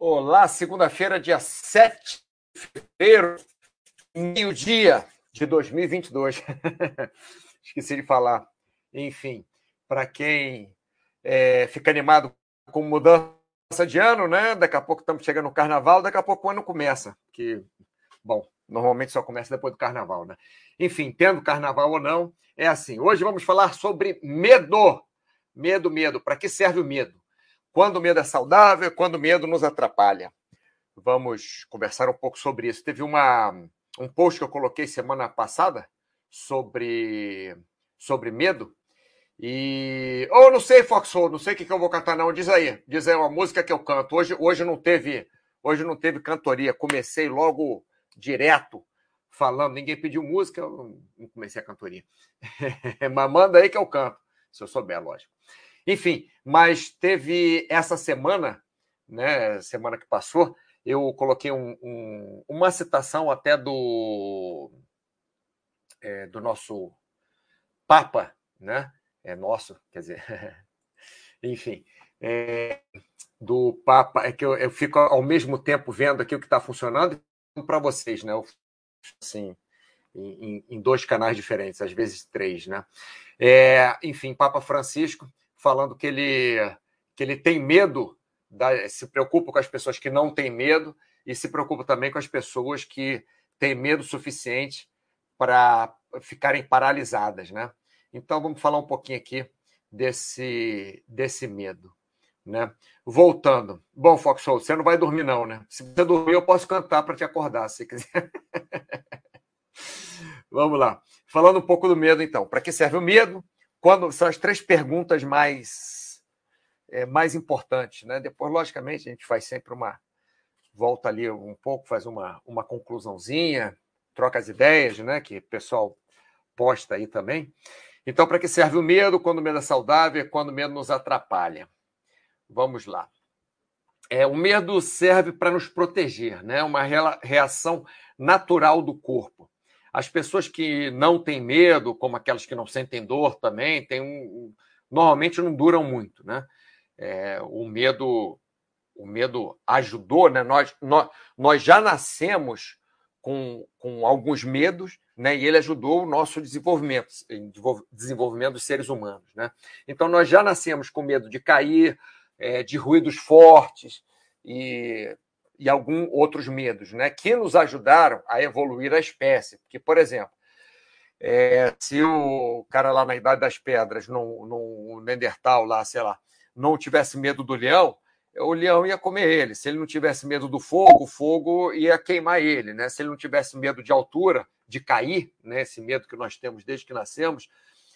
Olá, segunda-feira, dia 7 de fevereiro, meio-dia de 2022. Esqueci de falar. Enfim, para quem é, fica animado com mudança de ano, né? Daqui a pouco estamos chegando no carnaval, daqui a pouco o ano começa. Que, bom, normalmente só começa depois do carnaval, né? Enfim, tendo carnaval ou não, é assim. Hoje vamos falar sobre medo. Medo, medo. Para que serve o medo? Quando o medo é saudável, quando o medo nos atrapalha. Vamos conversar um pouco sobre isso. Teve uma, um post que eu coloquei semana passada sobre, sobre medo. E. Ou oh, não sei, Foxhole, não sei o que, que eu vou cantar, não. Diz aí. Diz aí uma música que eu canto. Hoje, hoje não teve. Hoje não teve cantoria. Comecei logo direto falando. Ninguém pediu música, eu não comecei a cantoria. Mas manda aí que eu canto. Se eu souber, lógico. Enfim, mas teve essa semana, né? Semana que passou, eu coloquei um, um, uma citação até do é, do nosso Papa, né? É nosso, quer dizer, enfim, é, do Papa. É que eu, eu, fico ao mesmo tempo vendo aqui o que está funcionando para vocês, né? Eu, assim, em, em, dois canais diferentes, às vezes três, né? É, enfim, Papa Francisco falando que ele, que ele tem medo, da, se preocupa com as pessoas que não têm medo e se preocupa também com as pessoas que têm medo suficiente para ficarem paralisadas, né? Então vamos falar um pouquinho aqui desse, desse medo, né? Voltando. Bom, Fox Show, você não vai dormir não, né? Se você dormir, eu posso cantar para te acordar, se quiser. vamos lá. Falando um pouco do medo, então. Para que serve o medo? Quando são as três perguntas mais é, mais importantes, né? Depois, logicamente, a gente faz sempre uma volta ali um pouco, faz uma uma conclusãozinha, troca as ideias, né? Que o pessoal posta aí também. Então, para que serve o medo? Quando o medo é saudável, é quando o medo nos atrapalha. Vamos lá. É, o medo serve para nos proteger, né? Uma reação natural do corpo. As pessoas que não têm medo, como aquelas que não sentem dor também, tem um, normalmente não duram muito, né? É, o medo, o medo ajudou, né? Nós, nós, nós já nascemos com, com alguns medos, né? E ele ajudou o nosso desenvolvimento, desenvolvimento dos seres humanos, né? Então nós já nascemos com medo de cair, é, de ruídos fortes e e alguns outros medos, né, que nos ajudaram a evoluir a espécie. Porque, por exemplo, é, se o cara lá na Idade das Pedras, no, no Neandertal, lá, sei lá, não tivesse medo do leão, o leão ia comer ele. Se ele não tivesse medo do fogo, o fogo ia queimar ele. Né? Se ele não tivesse medo de altura, de cair, né? esse medo que nós temos desde que nascemos,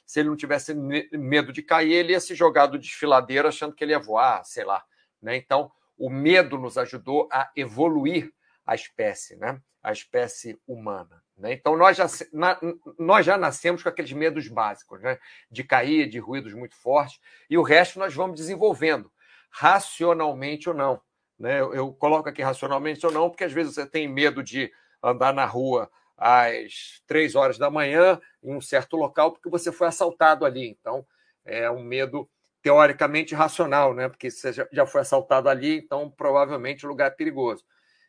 se ele não tivesse medo de cair, ele ia se jogar do desfiladeiro achando que ele ia voar, sei lá. Né? Então, o medo nos ajudou a evoluir a espécie, né? a espécie humana. Né? Então, nós já, na, nós já nascemos com aqueles medos básicos, né? de cair, de ruídos muito fortes, e o resto nós vamos desenvolvendo, racionalmente ou não. Né? Eu, eu coloco aqui racionalmente ou não, porque às vezes você tem medo de andar na rua às três horas da manhã em um certo local, porque você foi assaltado ali. Então, é um medo teoricamente racional, né? Porque você já foi assaltado ali, então provavelmente o lugar é perigoso.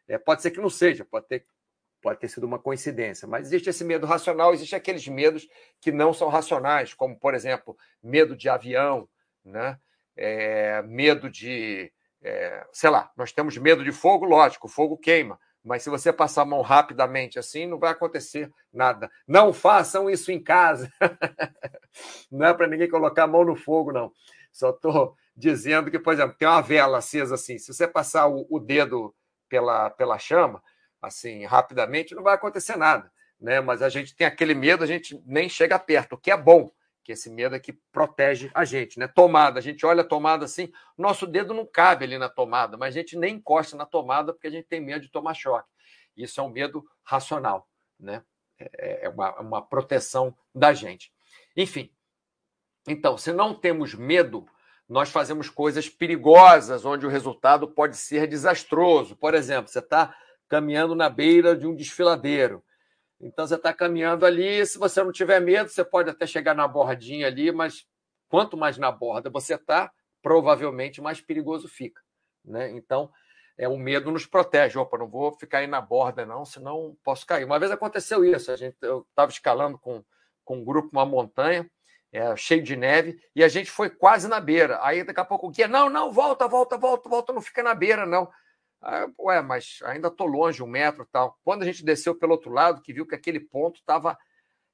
É, pode ser que não seja, pode ter, pode ter sido uma coincidência, mas existe esse medo racional, existe aqueles medos que não são racionais, como, por exemplo, medo de avião, né? É, medo de. É, sei lá, nós temos medo de fogo, lógico, fogo queima. Mas se você passar a mão rapidamente assim, não vai acontecer nada. Não façam isso em casa. não é para ninguém colocar a mão no fogo, não. Só estou dizendo que, por exemplo, tem uma vela acesa assim. Se você passar o, o, dedo pela, pela chama, assim, rapidamente, não vai acontecer nada. Né? Mas a gente tem aquele medo, a gente nem chega perto, o que é bom, que esse medo é que protege a gente. Né? Tomada, a gente olha a tomada assim, nosso dedo não cabe ali na tomada, mas a gente nem encosta na tomada porque a gente tem medo de tomar choque. Isso é um medo racional, né? É, é uma, uma proteção da gente. Enfim, então, se não temos medo, nós fazemos coisas perigosas, onde o resultado pode ser desastroso. Por exemplo, você está caminhando na beira de um desfiladeiro. Então, você está caminhando ali, se você não tiver medo, você pode até chegar na bordinha ali, mas quanto mais na borda você está, provavelmente mais perigoso fica. Né? Então, é, o medo nos protege. Opa, não vou ficar aí na borda, não, senão posso cair. Uma vez aconteceu isso. A gente, eu estava escalando com, com um grupo uma montanha, é, cheio de neve, e a gente foi quase na beira. Aí daqui a pouco o guia, não, não, volta, volta, volta, volta, não fica na beira, não. Aí, ué, mas ainda estou longe, um metro tal. Quando a gente desceu pelo outro lado, que viu que aquele ponto estava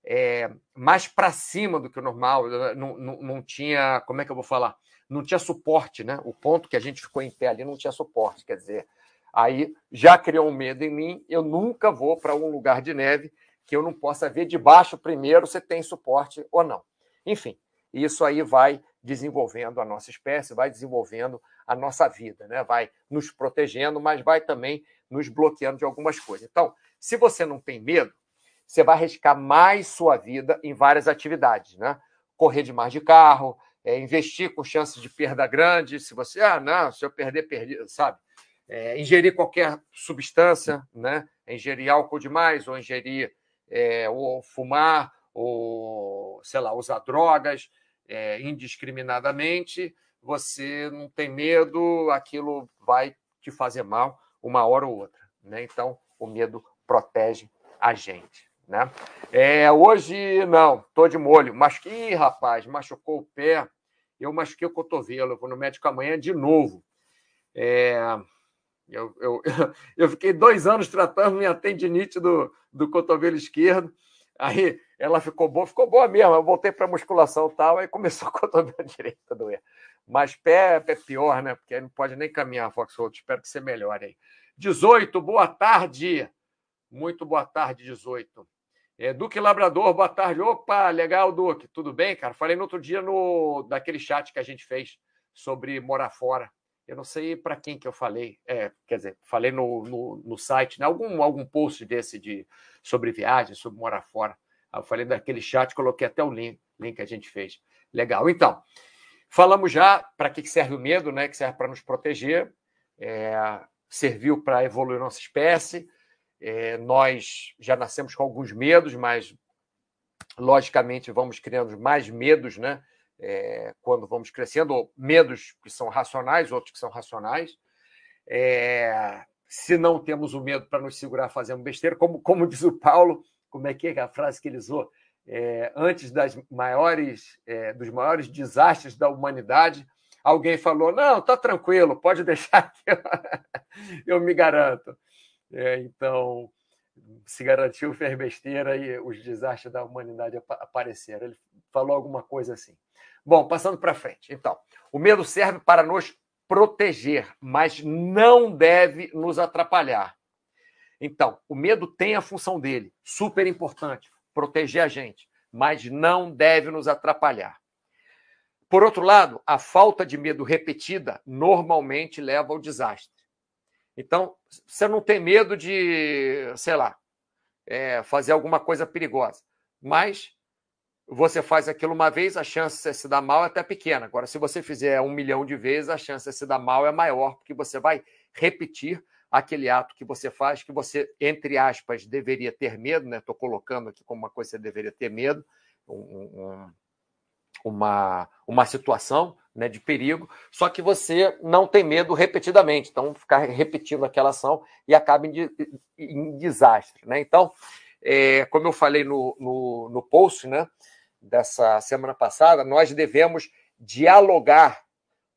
é, mais para cima do que o normal, não, não, não tinha, como é que eu vou falar? Não tinha suporte, né? O ponto que a gente ficou em pé ali não tinha suporte, quer dizer, aí já criou um medo em mim, eu nunca vou para um lugar de neve que eu não possa ver de baixo primeiro se tem suporte ou não. Enfim, isso aí vai desenvolvendo a nossa espécie, vai desenvolvendo a nossa vida, né? vai nos protegendo, mas vai também nos bloqueando de algumas coisas. Então, se você não tem medo, você vai arriscar mais sua vida em várias atividades, né? Correr demais de carro, é, investir com chances de perda grande. Se você, ah, não, se eu perder, perdi, sabe? É, ingerir qualquer substância, né? Ingerir álcool demais, ou ingerir, é, ou fumar, ou, sei lá, usar drogas é, indiscriminadamente, você não tem medo, aquilo vai te fazer mal uma hora ou outra. Né? Então, o medo protege a gente. Né? É, hoje, não, estou de molho. Mas, ih, rapaz, machucou o pé, eu machuquei o cotovelo, eu vou no médico amanhã de novo. É, eu, eu, eu fiquei dois anos tratando minha tendinite do, do cotovelo esquerdo. Aí ela ficou boa, ficou boa mesmo. Eu voltei para musculação e tal, aí começou a cotovelo direito a doer. Mas pé é pior, né? Porque não pode nem caminhar, Foxhold. Espero que você melhore aí. 18, boa tarde. Muito boa tarde, 18. É, Duque Labrador, boa tarde. Opa, legal, Duque. Tudo bem, cara? Falei no outro dia no daquele chat que a gente fez sobre morar fora. Eu não sei para quem que eu falei. É, quer dizer, falei no, no, no, site, né? algum, algum post desse de, sobre viagem, sobre morar fora. Eu falei daquele chat, coloquei até o link, link que a gente fez. Legal. Então, falamos já para que serve o medo, né? Que serve para nos proteger, é, serviu para evoluir nossa espécie. É, nós já nascemos com alguns medos, mas logicamente vamos criando mais medos, né? é, quando vamos crescendo, medos que são racionais, outros que são racionais. É, se não temos o medo para nos segurar fazendo besteira, como, como diz o Paulo, como é que é a frase que ele usou? É, antes das maiores, é, dos maiores desastres da humanidade, alguém falou: não, tá tranquilo, pode deixar que eu, eu me garanto. É, então, se garantiu, fez besteira e os desastres da humanidade apareceram. Ele falou alguma coisa assim. Bom, passando para frente. Então, o medo serve para nos proteger, mas não deve nos atrapalhar. Então, o medo tem a função dele, super importante, proteger a gente, mas não deve nos atrapalhar. Por outro lado, a falta de medo repetida normalmente leva ao desastre. Então, você não tem medo de, sei lá, é, fazer alguma coisa perigosa, mas você faz aquilo uma vez, a chance de se dar mal é até pequena. Agora, se você fizer um milhão de vezes, a chance de se dar mal é maior, porque você vai repetir aquele ato que você faz, que você, entre aspas, deveria ter medo, né? Estou colocando aqui como uma coisa que você deveria ter medo, um, um, uma, uma situação né, de perigo, só que você não tem medo repetidamente, então ficar repetindo aquela ação e acaba em, em desastre. Né? Então, é, como eu falei no, no, no post, né? Dessa semana passada, nós devemos dialogar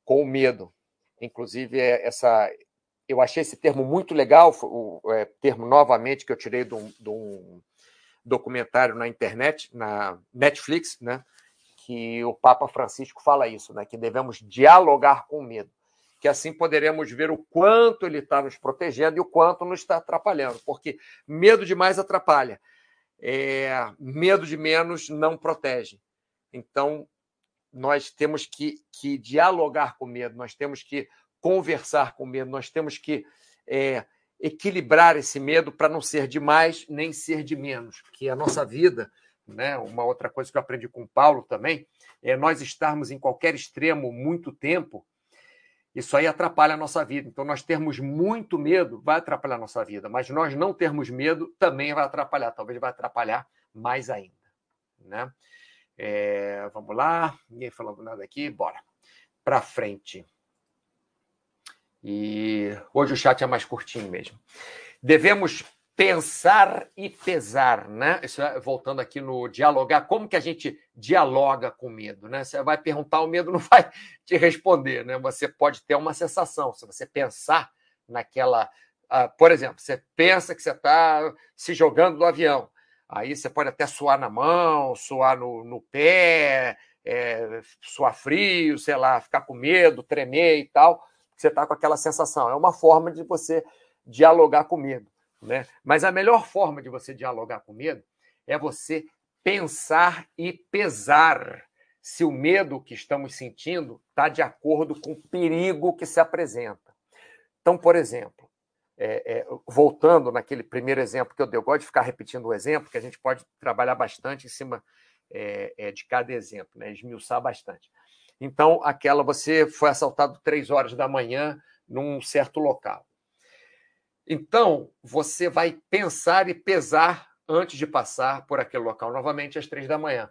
com o medo. Inclusive, é, essa, eu achei esse termo muito legal, o é, termo novamente que eu tirei de um, de um, documentário na internet, na Netflix, né? que o Papa Francisco fala isso, né? que devemos dialogar com o medo, que assim poderemos ver o quanto ele está nos protegendo e o quanto nos está atrapalhando, porque medo demais atrapalha é, medo de menos não protege. Então, nós temos que, que dialogar com medo, nós temos que conversar com medo, nós temos que é, equilibrar esse medo para não ser de mais nem ser de menos, porque a nossa vida, né, uma outra coisa que eu aprendi com o Paulo também, é nós estarmos em qualquer extremo muito tempo isso aí atrapalha a nossa vida. Então, nós termos muito medo vai atrapalhar a nossa vida, mas nós não termos medo também vai atrapalhar, talvez vai atrapalhar mais ainda. Né? É, vamos lá, ninguém falando nada aqui, bora. Para frente. E hoje o chat é mais curtinho mesmo. Devemos pensar e pesar, né? Isso é, voltando aqui no dialogar, como que a gente dialoga com medo, né? Você vai perguntar, o medo não vai te responder, né? Você pode ter uma sensação, se você pensar naquela, uh, por exemplo, você pensa que você está se jogando do avião, aí você pode até suar na mão, suar no, no pé, é, suar frio, sei lá, ficar com medo, tremer e tal, você está com aquela sensação. É uma forma de você dialogar com medo. Né? Mas a melhor forma de você dialogar com medo é você pensar e pesar se o medo que estamos sentindo está de acordo com o perigo que se apresenta. Então, por exemplo, é, é, voltando naquele primeiro exemplo que eu dei, eu gosto de ficar repetindo o exemplo, que a gente pode trabalhar bastante em cima é, é de cada exemplo, né? esmiuçar bastante. Então, aquela você foi assaltado três horas da manhã num certo local. Então, você vai pensar e pesar antes de passar por aquele local novamente às três da manhã.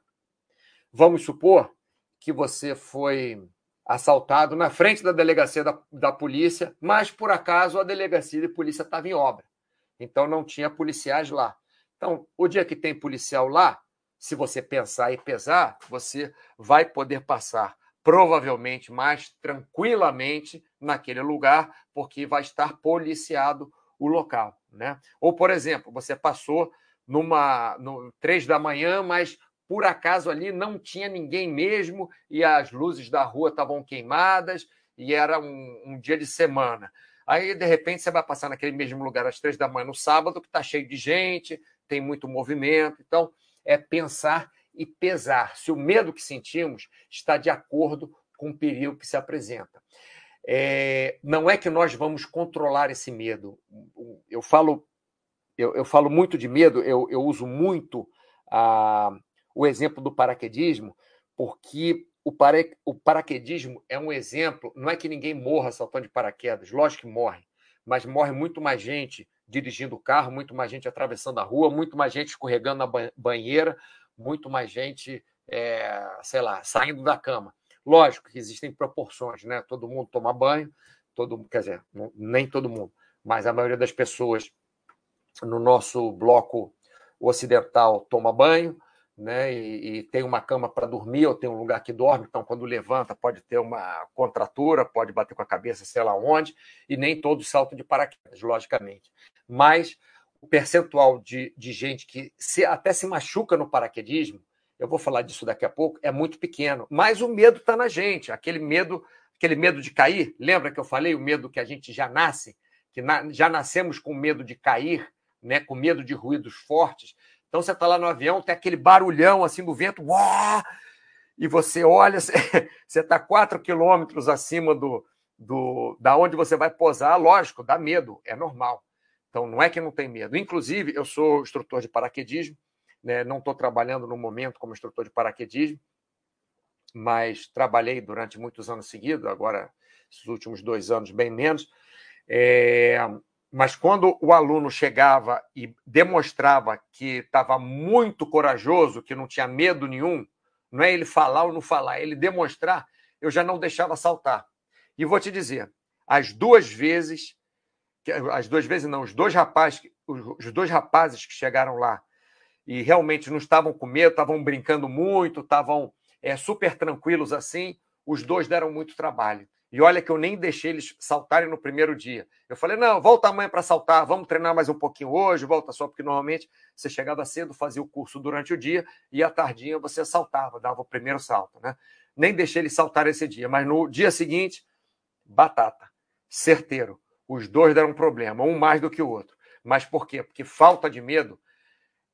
Vamos supor que você foi assaltado na frente da delegacia da, da polícia, mas por acaso a delegacia de polícia estava em obra. Então não tinha policiais lá. Então, o dia que tem policial lá, se você pensar e pesar, você vai poder passar provavelmente mais tranquilamente naquele lugar, porque vai estar policiado o local, né? Ou, por exemplo, você passou numa no três da manhã, mas por acaso ali não tinha ninguém mesmo e as luzes da rua estavam queimadas e era um, um dia de semana. Aí, de repente, você vai passar naquele mesmo lugar às três da manhã no sábado, que está cheio de gente, tem muito movimento. Então, é pensar e pesar se o medo que sentimos está de acordo com o perigo que se apresenta. É, não é que nós vamos controlar esse medo. Eu falo, eu, eu falo muito de medo, eu, eu uso muito a, o exemplo do paraquedismo, porque o, para, o paraquedismo é um exemplo. Não é que ninguém morra saltando de paraquedas, lógico que morre, mas morre muito mais gente dirigindo o carro, muito mais gente atravessando a rua, muito mais gente escorregando na banheira, muito mais gente, é, sei lá, saindo da cama. Lógico que existem proporções, né? Todo mundo toma banho, todo, quer dizer, nem todo mundo, mas a maioria das pessoas no nosso bloco ocidental toma banho, né? E, e tem uma cama para dormir ou tem um lugar que dorme, então quando levanta pode ter uma contratura, pode bater com a cabeça, sei lá onde, e nem todos saltam de paraquedas, logicamente. Mas o percentual de, de gente que se, até se machuca no paraquedismo eu vou falar disso daqui a pouco, é muito pequeno. Mas o medo está na gente, aquele medo, aquele medo de cair. Lembra que eu falei o medo que a gente já nasce, que na, já nascemos com medo de cair, né, com medo de ruídos fortes. Então você está lá no avião, tem aquele barulhão assim do vento, e você olha, você está quatro quilômetros acima do, do da onde você vai posar, lógico, dá medo, é normal. Então não é que não tem medo. Inclusive, eu sou instrutor de paraquedismo né? Não estou trabalhando no momento como instrutor de paraquedismo, mas trabalhei durante muitos anos seguidos, agora, esses últimos dois anos, bem menos. É... Mas quando o aluno chegava e demonstrava que estava muito corajoso, que não tinha medo nenhum, não é ele falar ou não falar, é ele demonstrar, eu já não deixava saltar. E vou te dizer, as duas vezes, as duas vezes não, os dois rapazes, os dois rapazes que chegaram lá e realmente não estavam com medo, estavam brincando muito, estavam é, super tranquilos assim. Os dois deram muito trabalho. E olha que eu nem deixei eles saltarem no primeiro dia. Eu falei: não, volta amanhã para saltar, vamos treinar mais um pouquinho hoje, volta só, porque normalmente você chegava cedo, fazia o curso durante o dia e à tardinha você saltava, dava o primeiro salto. Né? Nem deixei eles saltar esse dia, mas no dia seguinte, batata, certeiro. Os dois deram problema, um mais do que o outro. Mas por quê? Porque falta de medo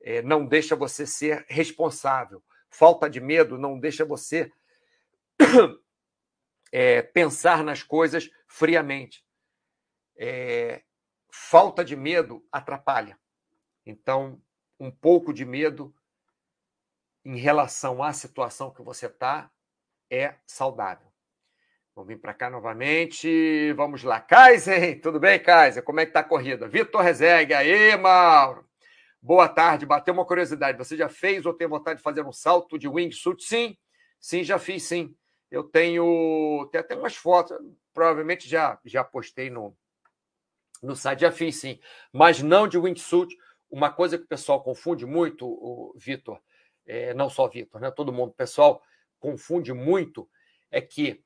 é, não deixa você ser responsável. Falta de medo não deixa você é, pensar nas coisas friamente. É, falta de medo atrapalha. Então, um pouco de medo em relação à situação que você está é saudável. Vamos vir para cá novamente. Vamos lá. Kaiser, tudo bem, Kaiser? Como é que está a corrida? Vitor Rezegue, aí, Mauro. Boa tarde, bateu uma curiosidade. Você já fez ou tem vontade de fazer um salto de wingsuit? Sim, sim, já fiz, sim. Eu tenho, tem até umas fotos, provavelmente já, já postei no, no site, já fiz sim, mas não de wingsuit. Uma coisa que o pessoal confunde muito, o Vitor, é, não só Vitor, né? todo mundo, o pessoal confunde muito, é que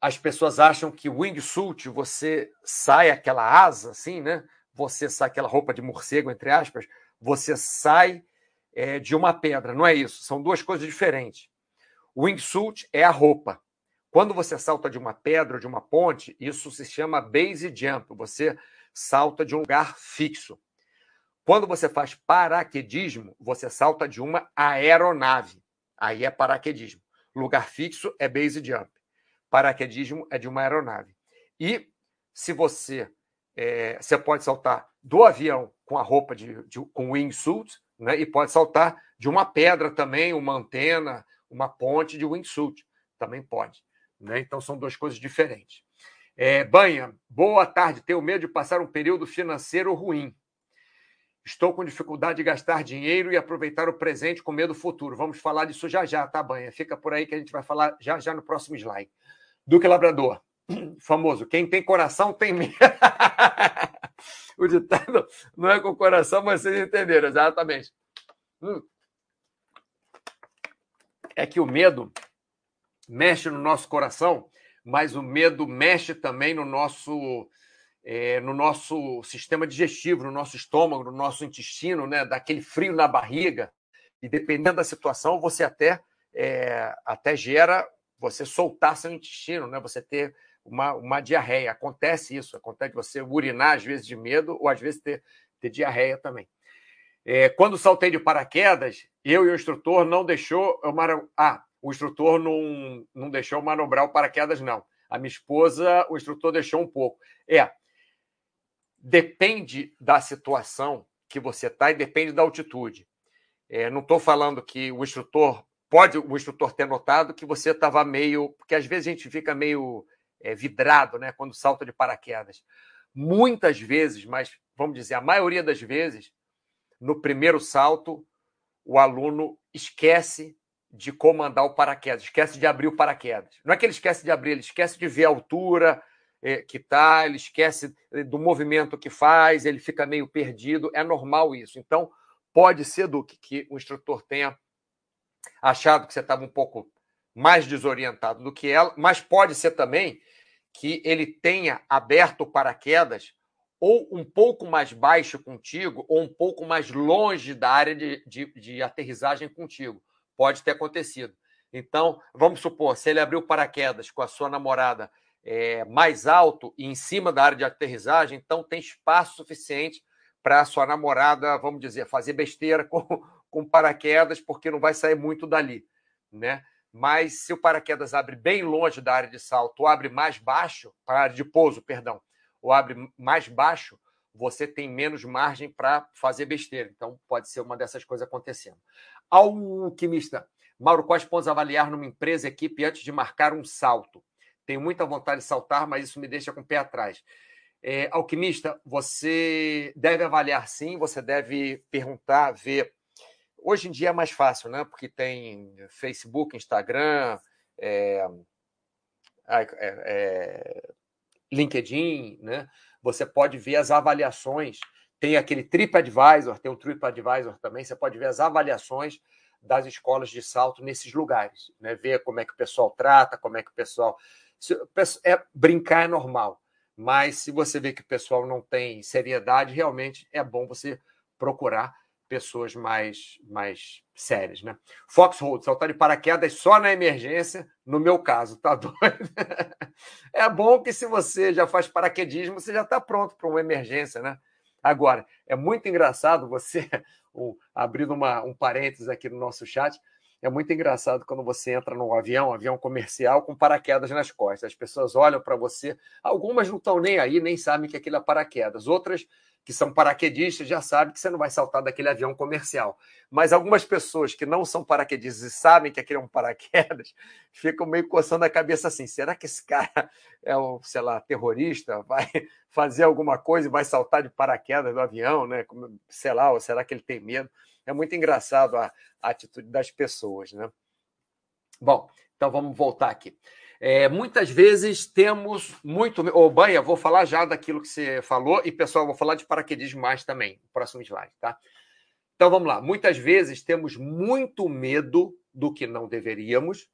as pessoas acham que wingsuit você sai aquela asa, assim, né? Você sai aquela roupa de morcego, entre aspas, você sai é, de uma pedra. Não é isso, são duas coisas diferentes. O wingsuit é a roupa. Quando você salta de uma pedra ou de uma ponte, isso se chama base jump. Você salta de um lugar fixo. Quando você faz paraquedismo, você salta de uma aeronave. Aí é paraquedismo. Lugar fixo é base jump paraquedismo é de uma aeronave. E se você é, você pode saltar do avião com a roupa de, de com wingsuit, né? E pode saltar de uma pedra também, uma antena, uma ponte de wingsuit, também pode, né? Então são duas coisas diferentes. É, Banha, boa tarde. Tenho medo de passar um período financeiro ruim. Estou com dificuldade de gastar dinheiro e aproveitar o presente com medo do futuro. Vamos falar disso já já, tá, Banha? Fica por aí que a gente vai falar já já no próximo slide. Duque Labrador, famoso. Quem tem coração tem medo. o ditado não é com coração, mas vocês entenderam, exatamente. Hum. É que o medo mexe no nosso coração, mas o medo mexe também no nosso é, no nosso sistema digestivo, no nosso estômago, no nosso intestino, né? Daquele frio na barriga. E dependendo da situação, você até é, até gera você soltar seu intestino, né? Você ter uma, uma diarreia. Acontece isso, acontece você urinar às vezes de medo ou às vezes ter, ter diarreia também. É, quando saltei de paraquedas, eu e o instrutor não deixou eu ah, o instrutor não, não deixou manobrar o paraquedas não. A minha esposa, o instrutor deixou um pouco. É, depende da situação que você está e depende da altitude. É, não estou falando que o instrutor pode o instrutor ter notado que você estava meio. Porque às vezes a gente fica meio é, vidrado né, quando salta de paraquedas. Muitas vezes, mas vamos dizer, a maioria das vezes, no primeiro salto, o aluno esquece de comandar o paraquedas, esquece de abrir o paraquedas. Não é que ele esquece de abrir, ele esquece de ver a altura é, que está, ele esquece do movimento que faz, ele fica meio perdido. É normal isso. Então, pode ser, Duque, que o instrutor tenha achado que você estava um pouco mais desorientado do que ela, mas pode ser também que ele tenha aberto paraquedas ou um pouco mais baixo contigo, ou um pouco mais longe da área de, de, de aterrissagem contigo. Pode ter acontecido. Então, vamos supor, se ele abriu paraquedas com a sua namorada é, mais alto e em cima da área de aterrissagem, então tem espaço suficiente para a sua namorada, vamos dizer, fazer besteira com, com paraquedas, porque não vai sair muito dali, né? Mas se o paraquedas abre bem longe da área de salto, ou abre mais baixo, para a área de pouso, perdão, ou abre mais baixo, você tem menos margem para fazer besteira. Então, pode ser uma dessas coisas acontecendo. Alquimista. Mauro, quais pontos avaliar numa empresa, equipe, antes de marcar um salto? Tenho muita vontade de saltar, mas isso me deixa com o pé atrás. É, alquimista, você deve avaliar sim, você deve perguntar, ver Hoje em dia é mais fácil, né? Porque tem Facebook, Instagram, é, é, LinkedIn, né? Você pode ver as avaliações. Tem aquele TripAdvisor, tem o TripAdvisor também. Você pode ver as avaliações das escolas de salto nesses lugares, né? Ver como é que o pessoal trata, como é que o pessoal. É, brincar é normal, mas se você vê que o pessoal não tem seriedade, realmente é bom você procurar pessoas mais, mais sérias, né? Foxhold, saltar de paraquedas só na emergência, no meu caso, tá doido? é bom que se você já faz paraquedismo, você já está pronto para uma emergência, né? Agora, é muito engraçado você, abrindo uma, um parênteses aqui no nosso chat, é muito engraçado quando você entra num avião, um avião comercial, com paraquedas nas costas. As pessoas olham para você, algumas não estão nem aí, nem sabem que aquilo é paraquedas. Outras que são paraquedistas já sabem que você não vai saltar daquele avião comercial. Mas algumas pessoas que não são paraquedistas e sabem que aquele é um paraquedas, ficam meio coçando a cabeça assim: será que esse cara é um, sei lá, terrorista? Vai fazer alguma coisa e vai saltar de paraquedas do avião, né? Sei lá, ou será que ele tem medo? É muito engraçado a, a atitude das pessoas, né? Bom, Então vamos voltar aqui. É, muitas vezes temos muito. Ô, Banha, vou falar já daquilo que você falou, e pessoal, vou falar de paraquedismo mais também, próximo slide, tá? Então vamos lá. Muitas vezes temos muito medo do que não deveríamos,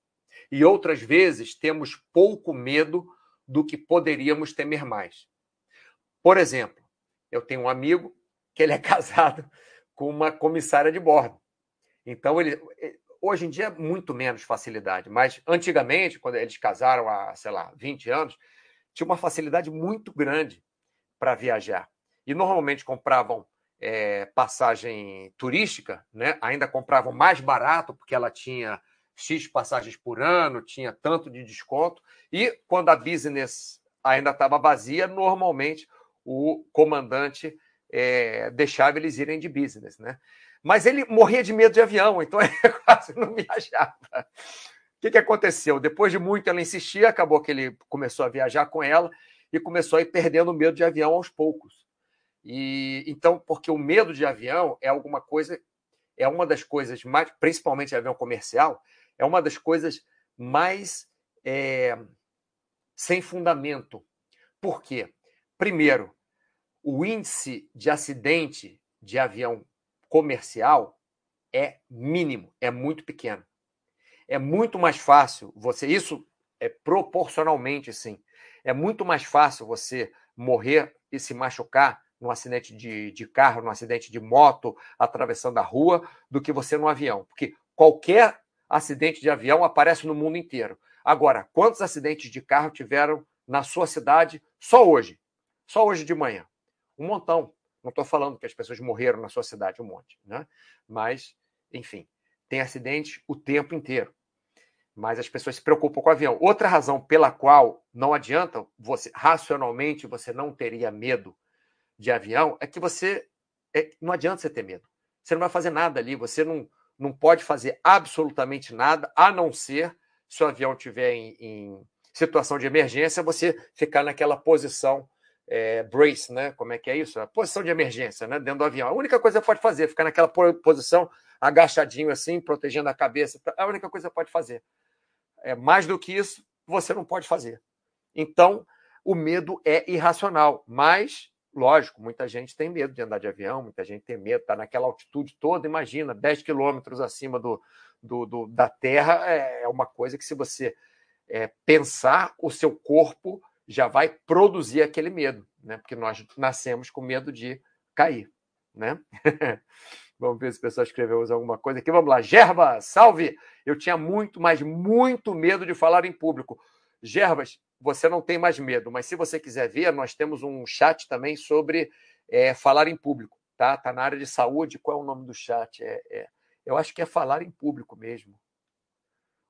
e outras vezes temos pouco medo do que poderíamos temer mais. Por exemplo, eu tenho um amigo que ele é casado com uma comissária de bordo. Então ele Hoje em dia, muito menos facilidade, mas antigamente, quando eles casaram há, sei lá, 20 anos, tinha uma facilidade muito grande para viajar. E normalmente compravam é, passagem turística, né? ainda compravam mais barato, porque ela tinha X passagens por ano, tinha tanto de desconto. E quando a business ainda estava vazia, normalmente o comandante é, deixava eles irem de business. Né? Mas ele morria de medo de avião, então ele quase não viajava. O que, que aconteceu? Depois de muito ela insistir, acabou que ele começou a viajar com ela e começou a ir perdendo o medo de avião aos poucos. E então, porque o medo de avião é alguma coisa, é uma das coisas mais, principalmente avião comercial, é uma das coisas mais é, sem fundamento. Por quê? Primeiro, o índice de acidente de avião comercial é mínimo, é muito pequeno. É muito mais fácil você. Isso é proporcionalmente, sim. É muito mais fácil você morrer e se machucar num acidente de, de carro, num acidente de moto, atravessando a rua, do que você no avião. Porque qualquer acidente de avião aparece no mundo inteiro. Agora, quantos acidentes de carro tiveram na sua cidade só hoje? Só hoje de manhã? Um montão. Não estou falando que as pessoas morreram na sua cidade, um monte, né? Mas, enfim, tem acidente o tempo inteiro. Mas as pessoas se preocupam com o avião. Outra razão pela qual não adianta você, racionalmente, você não teria medo de avião é que você. É, não adianta você ter medo. Você não vai fazer nada ali, você não, não pode fazer absolutamente nada, a não ser se o avião estiver em, em situação de emergência, você ficar naquela posição é, brace, né? Como é que é isso? A posição de emergência, né? Dentro do avião. A única coisa que pode fazer é ficar naquela posição agachadinho assim, protegendo a cabeça. É a única coisa que pode fazer. É, mais do que isso, você não pode fazer. Então, o medo é irracional. Mas, lógico, muita gente tem medo de andar de avião, muita gente tem medo, está naquela altitude toda. Imagina, 10 quilômetros acima do, do, do, da Terra é, é uma coisa que, se você é, pensar, o seu corpo já vai produzir aquele medo, né? Porque nós nascemos com medo de cair, né? Vamos ver se o pessoal escreveu alguma coisa aqui. Vamos lá. Gerba, salve! Eu tinha muito, mas muito medo de falar em público. Gerbas, você não tem mais medo, mas se você quiser ver, nós temos um chat também sobre é, falar em público, tá? Tá na área de saúde. Qual é o nome do chat? É, é, eu acho que é falar em público mesmo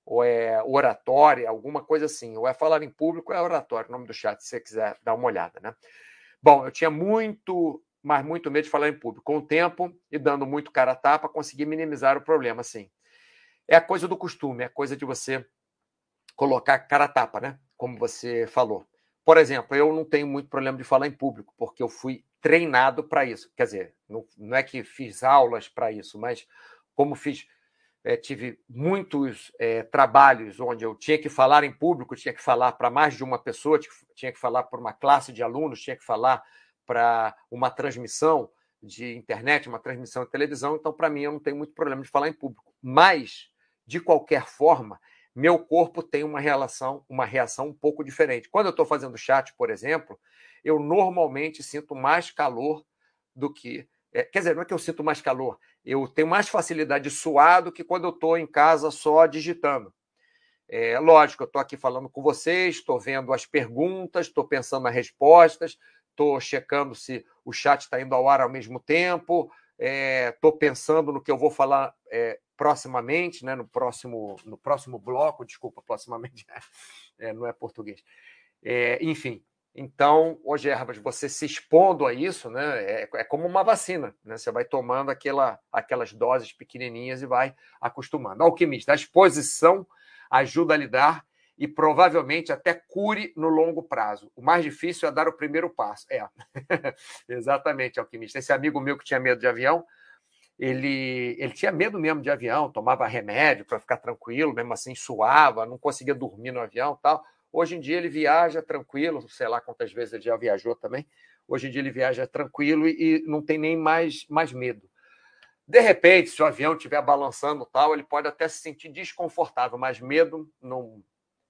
ou é oratória, alguma coisa assim, ou é falar em público, é oratória, o nome do chat, se você quiser dar uma olhada, né? Bom, eu tinha muito, mas muito medo de falar em público. Com o tempo e dando muito cara a tapa, consegui minimizar o problema, assim. É a coisa do costume, é a coisa de você colocar cara a tapa, né? Como você falou. Por exemplo, eu não tenho muito problema de falar em público, porque eu fui treinado para isso. Quer dizer, não, não é que fiz aulas para isso, mas como fiz é, tive muitos é, trabalhos onde eu tinha que falar em público, tinha que falar para mais de uma pessoa, tinha que falar para uma classe de alunos, tinha que falar para uma transmissão de internet, uma transmissão de televisão. Então, para mim, eu não tenho muito problema de falar em público. Mas, de qualquer forma, meu corpo tem uma relação, uma reação um pouco diferente. Quando eu estou fazendo chat, por exemplo, eu normalmente sinto mais calor do que. É, quer dizer, não é que eu sinto mais calor, eu tenho mais facilidade de suar do que quando eu estou em casa só digitando. É lógico, eu estou aqui falando com vocês, estou vendo as perguntas, estou pensando nas respostas, estou checando se o chat está indo ao ar ao mesmo tempo, estou é, pensando no que eu vou falar é, proximamente, né, no, próximo, no próximo bloco, desculpa, proximamente, é, não é português. É, enfim, então, hoje, Ervas, você se expondo a isso, né, é, é, como uma vacina, né? Você vai tomando aquela, aquelas doses pequenininhas e vai acostumando. Alquimista, a exposição ajuda a lidar e provavelmente até cure no longo prazo. O mais difícil é dar o primeiro passo. É, exatamente, alquimista. Esse amigo meu que tinha medo de avião, ele, ele tinha medo mesmo de avião, tomava remédio para ficar tranquilo, mesmo assim suava, não conseguia dormir no avião tal. Hoje em dia ele viaja tranquilo, sei lá quantas vezes ele já viajou também. Hoje em dia ele viaja tranquilo e, não tem nem mais, mais medo. De repente, se o avião estiver balançando tal, ele pode até se sentir desconfortável, mas medo não,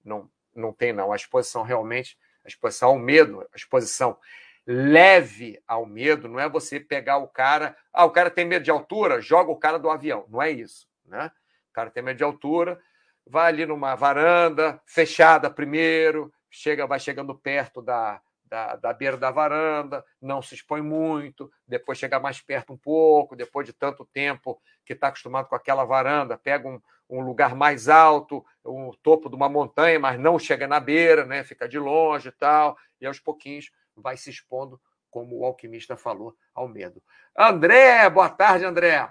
não, não tem, não. A exposição realmente, a exposição ao medo, a exposição leve ao medo, não é você pegar o cara, ah, o cara tem medo de altura, joga o cara do avião. Não é isso, né? O cara tem medo de altura, vai ali numa varanda, fechada primeiro, chega, vai chegando perto da, da, da beira da varanda, não se expõe muito, depois chega mais perto um pouco, depois de tanto tempo que está acostumado com aquela varanda, pega um, um lugar mais alto, o topo de uma montanha, mas não chega na beira, né? fica de longe e tal, e aos pouquinhos vai se expondo, como o alquimista falou, ao medo. André, boa tarde, André.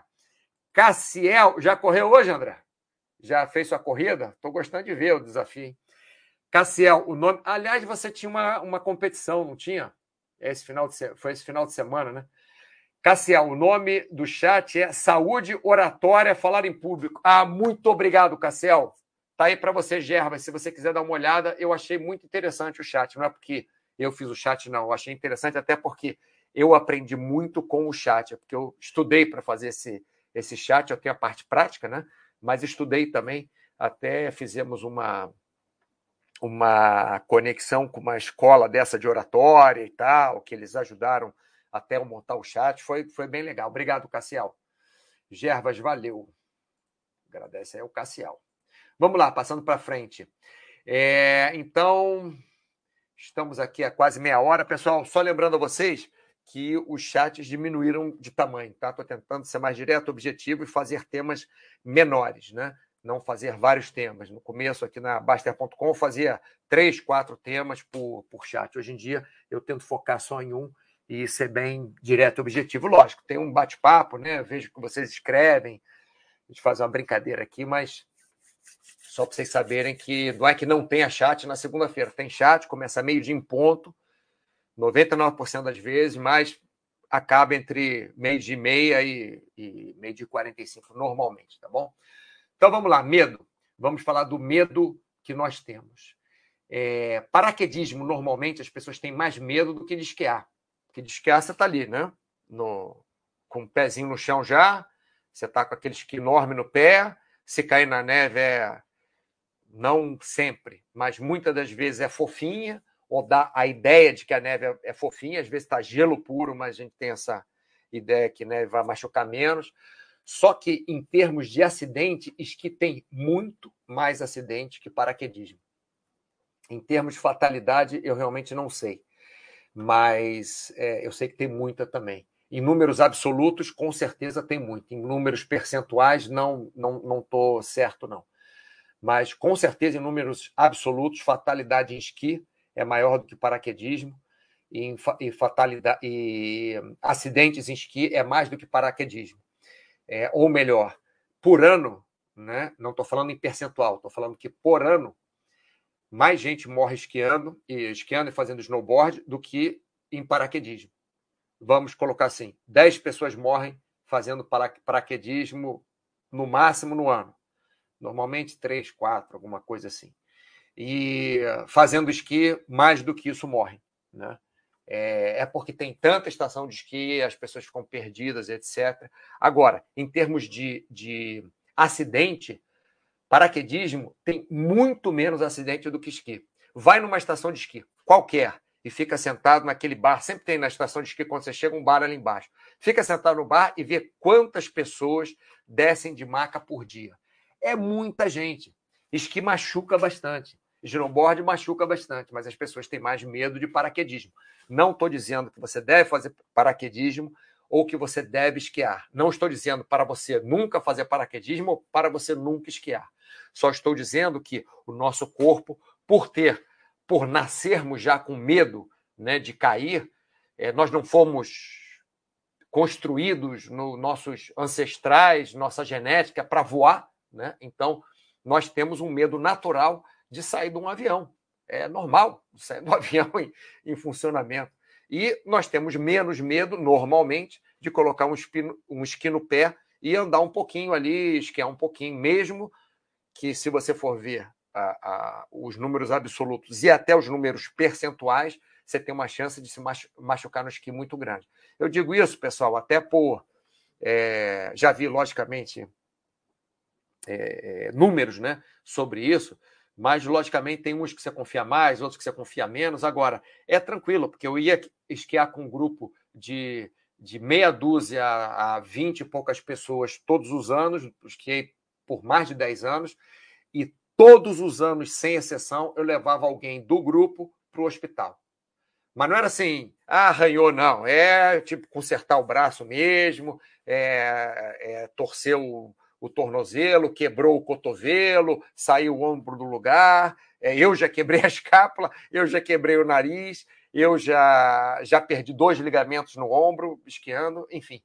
Cassiel, já correu hoje, André? Já fez sua corrida? Estou gostando de ver o desafio. Cassiel, o nome. Aliás, você tinha uma, uma competição, não tinha? Esse final de. Foi esse final de semana, né? Cassiel, o nome do chat é Saúde Oratória Falar em Público. Ah, muito obrigado, Cassiel. Tá aí para você, Gerva. Se você quiser dar uma olhada, eu achei muito interessante o chat. Não é porque eu fiz o chat, não. Eu achei interessante, até porque eu aprendi muito com o chat, é porque eu estudei para fazer esse, esse chat. Eu tenho a parte prática, né? Mas estudei também. Até fizemos uma, uma conexão com uma escola dessa de oratória e tal, que eles ajudaram até eu montar o chat. Foi, foi bem legal. Obrigado, Cassiel. Gervas, valeu. Agradece aí o Cassiel. Vamos lá, passando para frente. É, então, Estamos aqui há quase meia hora. Pessoal, só lembrando a vocês que os chats diminuíram de tamanho, tá? Estou tentando ser mais direto, objetivo e fazer temas menores, né? Não fazer vários temas. No começo, aqui na Baster.com, eu fazia três, quatro temas por, por chat. Hoje em dia, eu tento focar só em um e ser bem direto e objetivo. Lógico, tem um bate-papo, né? Vejo que vocês escrevem, a gente faz uma brincadeira aqui, mas só para vocês saberem que não é que não tenha chat na segunda-feira. Tem chat, começa meio dia em ponto, 99% das vezes, mas acaba entre meio dia e meia e, e meio dia e 45, normalmente, tá bom? Então vamos lá, medo. Vamos falar do medo que nós temos. É, paraquedismo, normalmente, as pessoas têm mais medo do que de esquiar. Porque de você está ali, né? No, com o pezinho no chão já, você está com aquele esqui enorme no pé, se cair na neve é não sempre, mas muitas das vezes é fofinha, ou dá a ideia de que a neve é, é fofinha, às vezes está gelo puro, mas a gente tem essa ideia que neve vai machucar menos. Só que, em termos de acidente, esqui tem muito mais acidente que paraquedismo. Em termos de fatalidade, eu realmente não sei. Mas é, eu sei que tem muita também. Em números absolutos, com certeza tem muito. Em números percentuais, não não não estou certo, não mas com certeza, em números absolutos, fatalidade em esqui é maior do que paraquedismo, e, e, fatalidade, e acidentes em esqui é mais do que paraquedismo. É, ou melhor, por ano, né? não estou falando em percentual, estou falando que por ano mais gente morre esquiando e esquiando e fazendo snowboard do que em paraquedismo. Vamos colocar assim: 10 pessoas morrem fazendo paraquedismo no máximo no ano normalmente três, quatro, alguma coisa assim. E fazendo esqui, mais do que isso morrem. Né? É, é, porque tem tanta estação de esqui, as pessoas ficam perdidas, etc. Agora, em termos de, de acidente, paraquedismo tem muito menos acidente do que esqui. Vai numa estação de esqui, qualquer, e fica sentado naquele bar. Sempre tem na estação de esqui, quando você chega, um bar ali embaixo. Fica sentado no bar e vê quantas pessoas descem de maca por dia é muita gente. Esqui machuca bastante. Snowboard machuca bastante, mas as pessoas têm mais medo de paraquedismo. Não estou dizendo que você deve fazer paraquedismo ou que você deve esquiar. Não estou dizendo para você nunca fazer paraquedismo ou para você nunca esquiar. Só estou dizendo que o nosso corpo, por ter, por nascermos já com medo né, de cair, é, nós não fomos construídos nos nossos ancestrais, nossa genética para voar. Né? Então, nós temos um medo natural de sair de um avião. É normal sair do avião em, em funcionamento. E nós temos menos medo, normalmente, de colocar um, espino, um esqui no pé e andar um pouquinho ali, esquiar um pouquinho, mesmo que se você for ver a, a, os números absolutos e até os números percentuais, você tem uma chance de se machucar no esqui muito grande. Eu digo isso, pessoal, até por. É, já vi, logicamente, é, é, números né, sobre isso, mas logicamente tem uns que você confia mais, outros que você confia menos. Agora, é tranquilo, porque eu ia esquiar com um grupo de, de meia dúzia a vinte e poucas pessoas todos os anos, esquiei por mais de 10 anos, e todos os anos, sem exceção, eu levava alguém do grupo para o hospital. Mas não era assim, ah, arranhou, não. É tipo consertar o braço mesmo, é, é torcer o, o, tornozelo, quebrou o cotovelo, saiu o ombro do lugar. É, eu já quebrei a escápula, eu já quebrei o nariz, eu já, já perdi dois ligamentos no ombro, esquiando, enfim.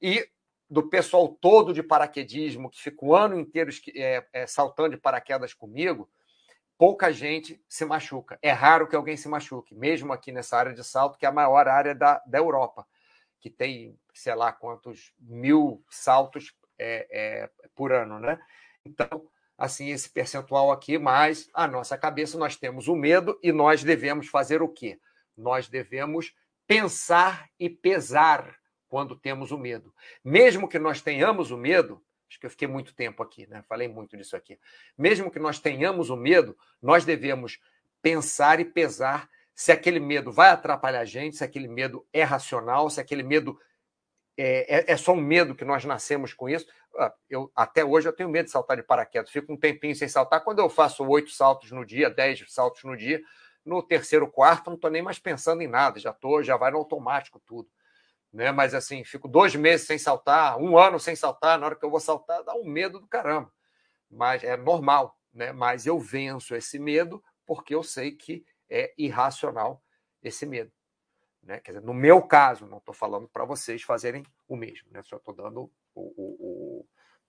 E do pessoal todo de paraquedismo, que fica o ano inteiro é, é, saltando de paraquedas comigo, pouca gente se machuca. É raro que alguém se machuque, mesmo aqui nessa área de salto, que é a maior área da, da Europa, que tem, sei lá, quantos mil saltos é, é, por ano, né? Então, assim, esse percentual aqui, mas a nossa cabeça nós temos o medo e nós devemos fazer o quê? Nós devemos pensar e pesar quando temos o medo. Mesmo que nós tenhamos o medo, Acho que eu fiquei muito tempo aqui, né? Falei muito disso aqui. Mesmo que nós tenhamos o medo, nós devemos pensar e pesar se aquele medo vai atrapalhar a gente, se aquele medo é racional, se aquele medo é, é, é só um medo que nós nascemos com isso. Ah, eu, até hoje eu tenho medo de saltar de paraquedas. Fico um tempinho sem saltar. Quando eu faço oito saltos no dia, dez saltos no dia, no terceiro, quarto, não estou nem mais pensando em nada. Já tô, já vai no automático tudo né? Mas assim, fico dois meses sem saltar, um ano sem saltar, na hora que eu vou saltar, dá um medo do caramba. Mas é normal, né? Mas eu venço esse medo porque eu sei que é irracional esse medo. Né? Quer dizer, no meu caso, não estou falando para vocês fazerem o mesmo, né? Só estou dando o, o,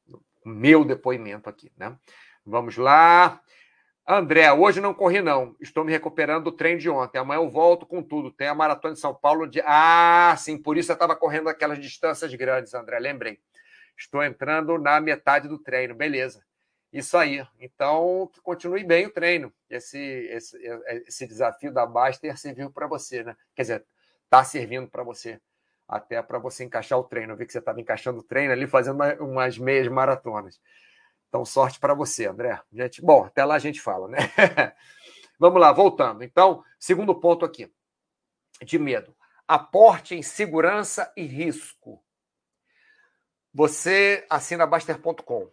o, o, meu depoimento aqui, né? Vamos lá. André, hoje não corri, não. Estou me recuperando do treino de ontem. Amanhã eu volto com tudo. Tem a maratona de São Paulo de. Ah, sim, por isso eu estava correndo aquelas distâncias grandes, André. Lembrei. Estou entrando na metade do treino. Beleza. Isso aí. Então, que continue bem o treino. Esse, esse, esse desafio da Baster serviu para você, né? Quer dizer, está servindo para você. Até para você encaixar o treino. Eu vi que você estava encaixando o treino ali, fazendo uma, umas meias maratonas. Então, sorte para você, André. Gente, bom, até lá a gente fala, né? Vamos lá, voltando. Então, segundo ponto aqui, de medo. Aporte em segurança e risco. Você assina Baster.com.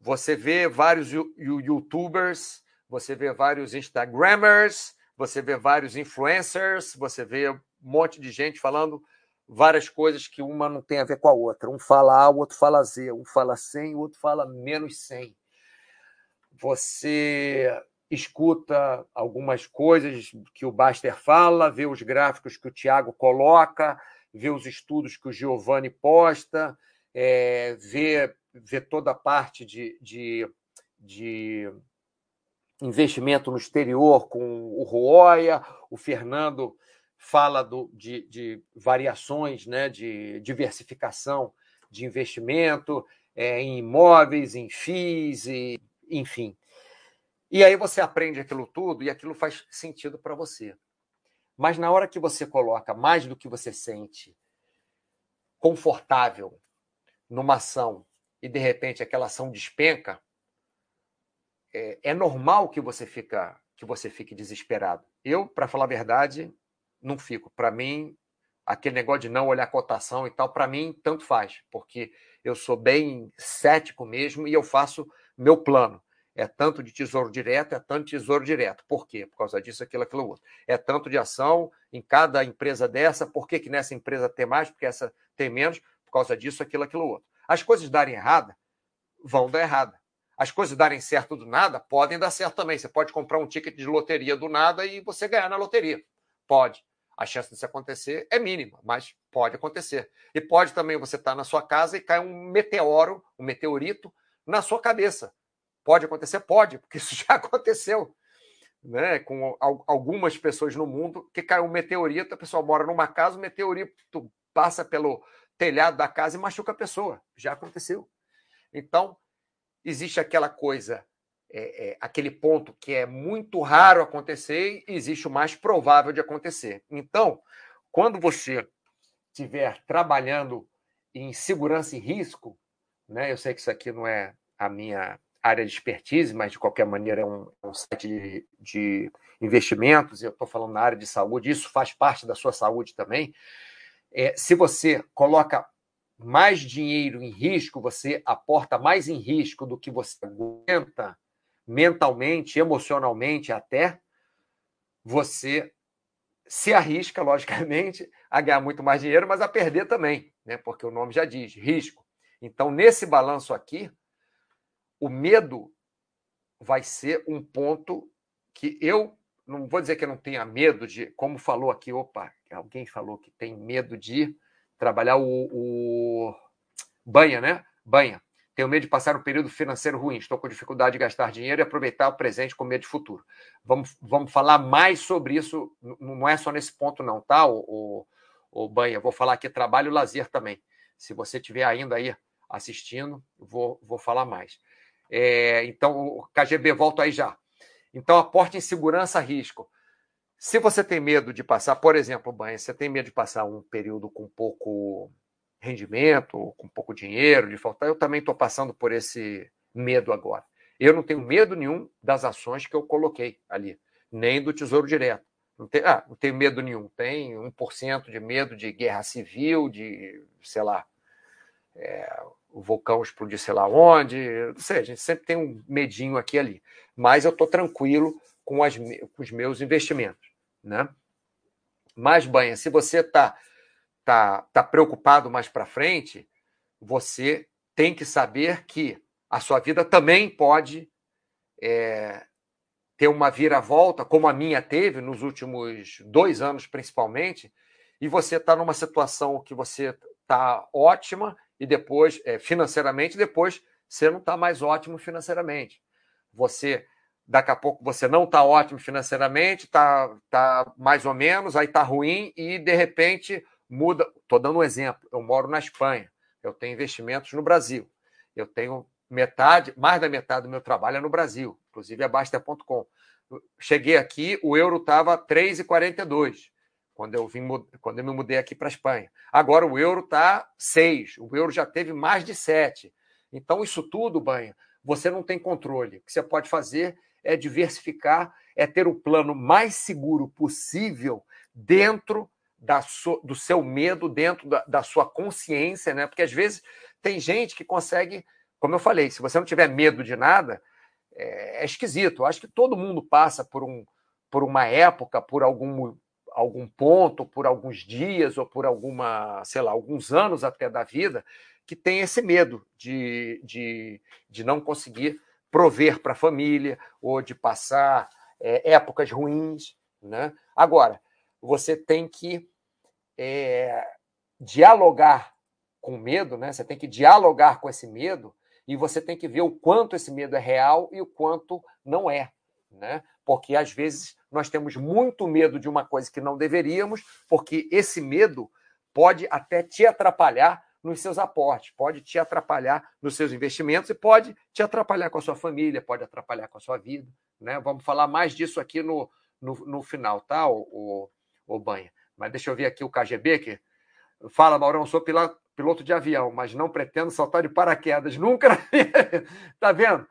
Você vê vários youtubers, você vê vários instagramers, você vê vários influencers, você vê monte de gente falando várias coisas que uma não tem a ver com a outra. Um fala A, o outro fala Z, um fala 100, o outro fala menos 100. Você escuta algumas coisas que o Baster fala, vê os gráficos que o Tiago coloca, vê os estudos que o Giovanni posta, é, vê, vê toda a parte de, de, de investimento no exterior com o Roya, o Fernando fala do, de, de, variações, né, de diversificação de investimento é, em imóveis, em FIIs, e, enfim. E aí você aprende aquilo tudo e aquilo faz sentido para você. Mas na hora que você coloca mais do que você sente confortável numa ação e de repente aquela ação despenca, é, é normal que você fica que você fique desesperado. Eu, para falar a verdade, não fico. Para mim, aquele negócio de não olhar cotação e tal, para mim, tanto faz, porque eu sou bem cético mesmo e eu faço meu plano. É tanto de tesouro direto, é tanto de tesouro direto. Por quê? Por causa disso, aquilo, aquilo outro. É tanto de ação em cada empresa dessa. Por que, que nessa empresa tem mais? Porque essa tem menos. Por causa disso, aquilo, aquilo outro. As coisas darem errada, vão dar errada. As coisas darem certo do nada, podem dar certo também. Você pode comprar um ticket de loteria do nada e você ganhar na loteria. Pode. A chance disso acontecer é mínima, mas pode acontecer. E pode também você estar tá na sua casa e cair um meteoro, um meteorito, na sua cabeça. Pode acontecer? Pode, porque isso já aconteceu. Né, com algumas pessoas no mundo, que caiu um meteorito, a pessoa mora numa casa, o meteorito passa pelo, telhado da casa e machuca a pessoa. Já aconteceu. Então, existe aquela coisa, é, é, aquele ponto que é muito raro acontecer e existe o mais provável de acontecer. Então, quando você estiver trabalhando em segurança e risco, né? Eu sei que isso aqui não é a minha área de expertise, mas de qualquer maneira é um, é um site de, de investimentos, eu estou falando na área de saúde, isso faz parte da sua saúde também. É, se você coloca mais dinheiro em risco, você aporta mais em risco do que você aguenta mentalmente, emocionalmente até, você se arrisca, logicamente, a ganhar muito mais dinheiro, mas a perder também, né? porque o nome já diz, risco. Então, nesse balanço aqui, o medo vai ser um ponto que eu não vou dizer que eu não tenha medo de, como falou aqui, opa, alguém falou que tem medo de trabalhar o, o banha, né? Banha. Tenho medo de passar um período financeiro ruim, estou com dificuldade de gastar dinheiro e aproveitar o presente com medo de futuro. Vamos, vamos falar mais sobre isso, não é só nesse ponto, não, tá, o, o, o Banha? Vou falar aqui trabalho e lazer também. Se você estiver ainda aí assistindo, vou, vou falar mais. É, então, KGB, volto aí já. Então, aporte em segurança risco. Se você tem medo de passar, por exemplo, banho, você tem medo de passar um período com pouco rendimento, com pouco dinheiro, de faltar, eu também estou passando por esse medo agora. Eu não tenho medo nenhum das ações que eu coloquei ali, nem do Tesouro Direto. Não, tem, ah, não tenho medo nenhum. Tem 1% de medo de guerra civil, de, sei lá, é, o vulcão explodir sei lá onde, não sei, a gente sempre tem um medinho aqui e ali. Mas eu estou tranquilo com, as, com os meus investimentos. Né? Mas, Banha, se você está tá, tá preocupado mais para frente, você tem que saber que a sua vida também pode é, ter uma viravolta, como a minha teve nos últimos dois anos, principalmente, e você está numa situação que você está ótima e depois, é, financeiramente, depois você não está mais ótimo financeiramente. Você, daqui a pouco, você não está ótimo financeiramente, está tá mais ou menos, aí está ruim e, de repente, muda. Estou dando um exemplo. Eu moro na Espanha, eu tenho investimentos no Brasil. Eu tenho metade, mais da metade do meu trabalho é no Brasil, inclusive a Basta.com. Cheguei aqui, o euro estava 3,42 quando eu vim quando eu me mudei aqui para a Espanha. Agora o euro está 6, o euro já teve mais de 7. Então, isso tudo, Banha, você não tem controle. O que você pode fazer é diversificar, é ter o plano mais seguro possível dentro da so, do seu medo, dentro da, da sua consciência, né? Porque às vezes tem gente que consegue, como eu falei, se você não tiver medo de nada, é, é esquisito. Eu acho que todo mundo passa por um por uma época, por algum algum ponto, por alguns dias ou por alguma, sei lá, alguns anos até da vida, que tem esse medo de, de, de não conseguir prover para a família ou de passar é, épocas ruins. Né? Agora, você tem que é, dialogar com medo, né? você tem que dialogar com esse medo e você tem que ver o quanto esse medo é real e o quanto não é. Né? Porque às vezes nós temos muito medo de uma coisa que não deveríamos, porque esse medo pode até te atrapalhar nos seus aportes, pode te atrapalhar nos seus investimentos e pode te atrapalhar com a sua família, pode atrapalhar com a sua vida. Né? Vamos falar mais disso aqui no, no, no final, tá, o, o, o Banha? Mas deixa eu ver aqui o KGB, que fala, Maurão, sou piloto de avião, mas não pretendo saltar de paraquedas. Nunca. tá vendo?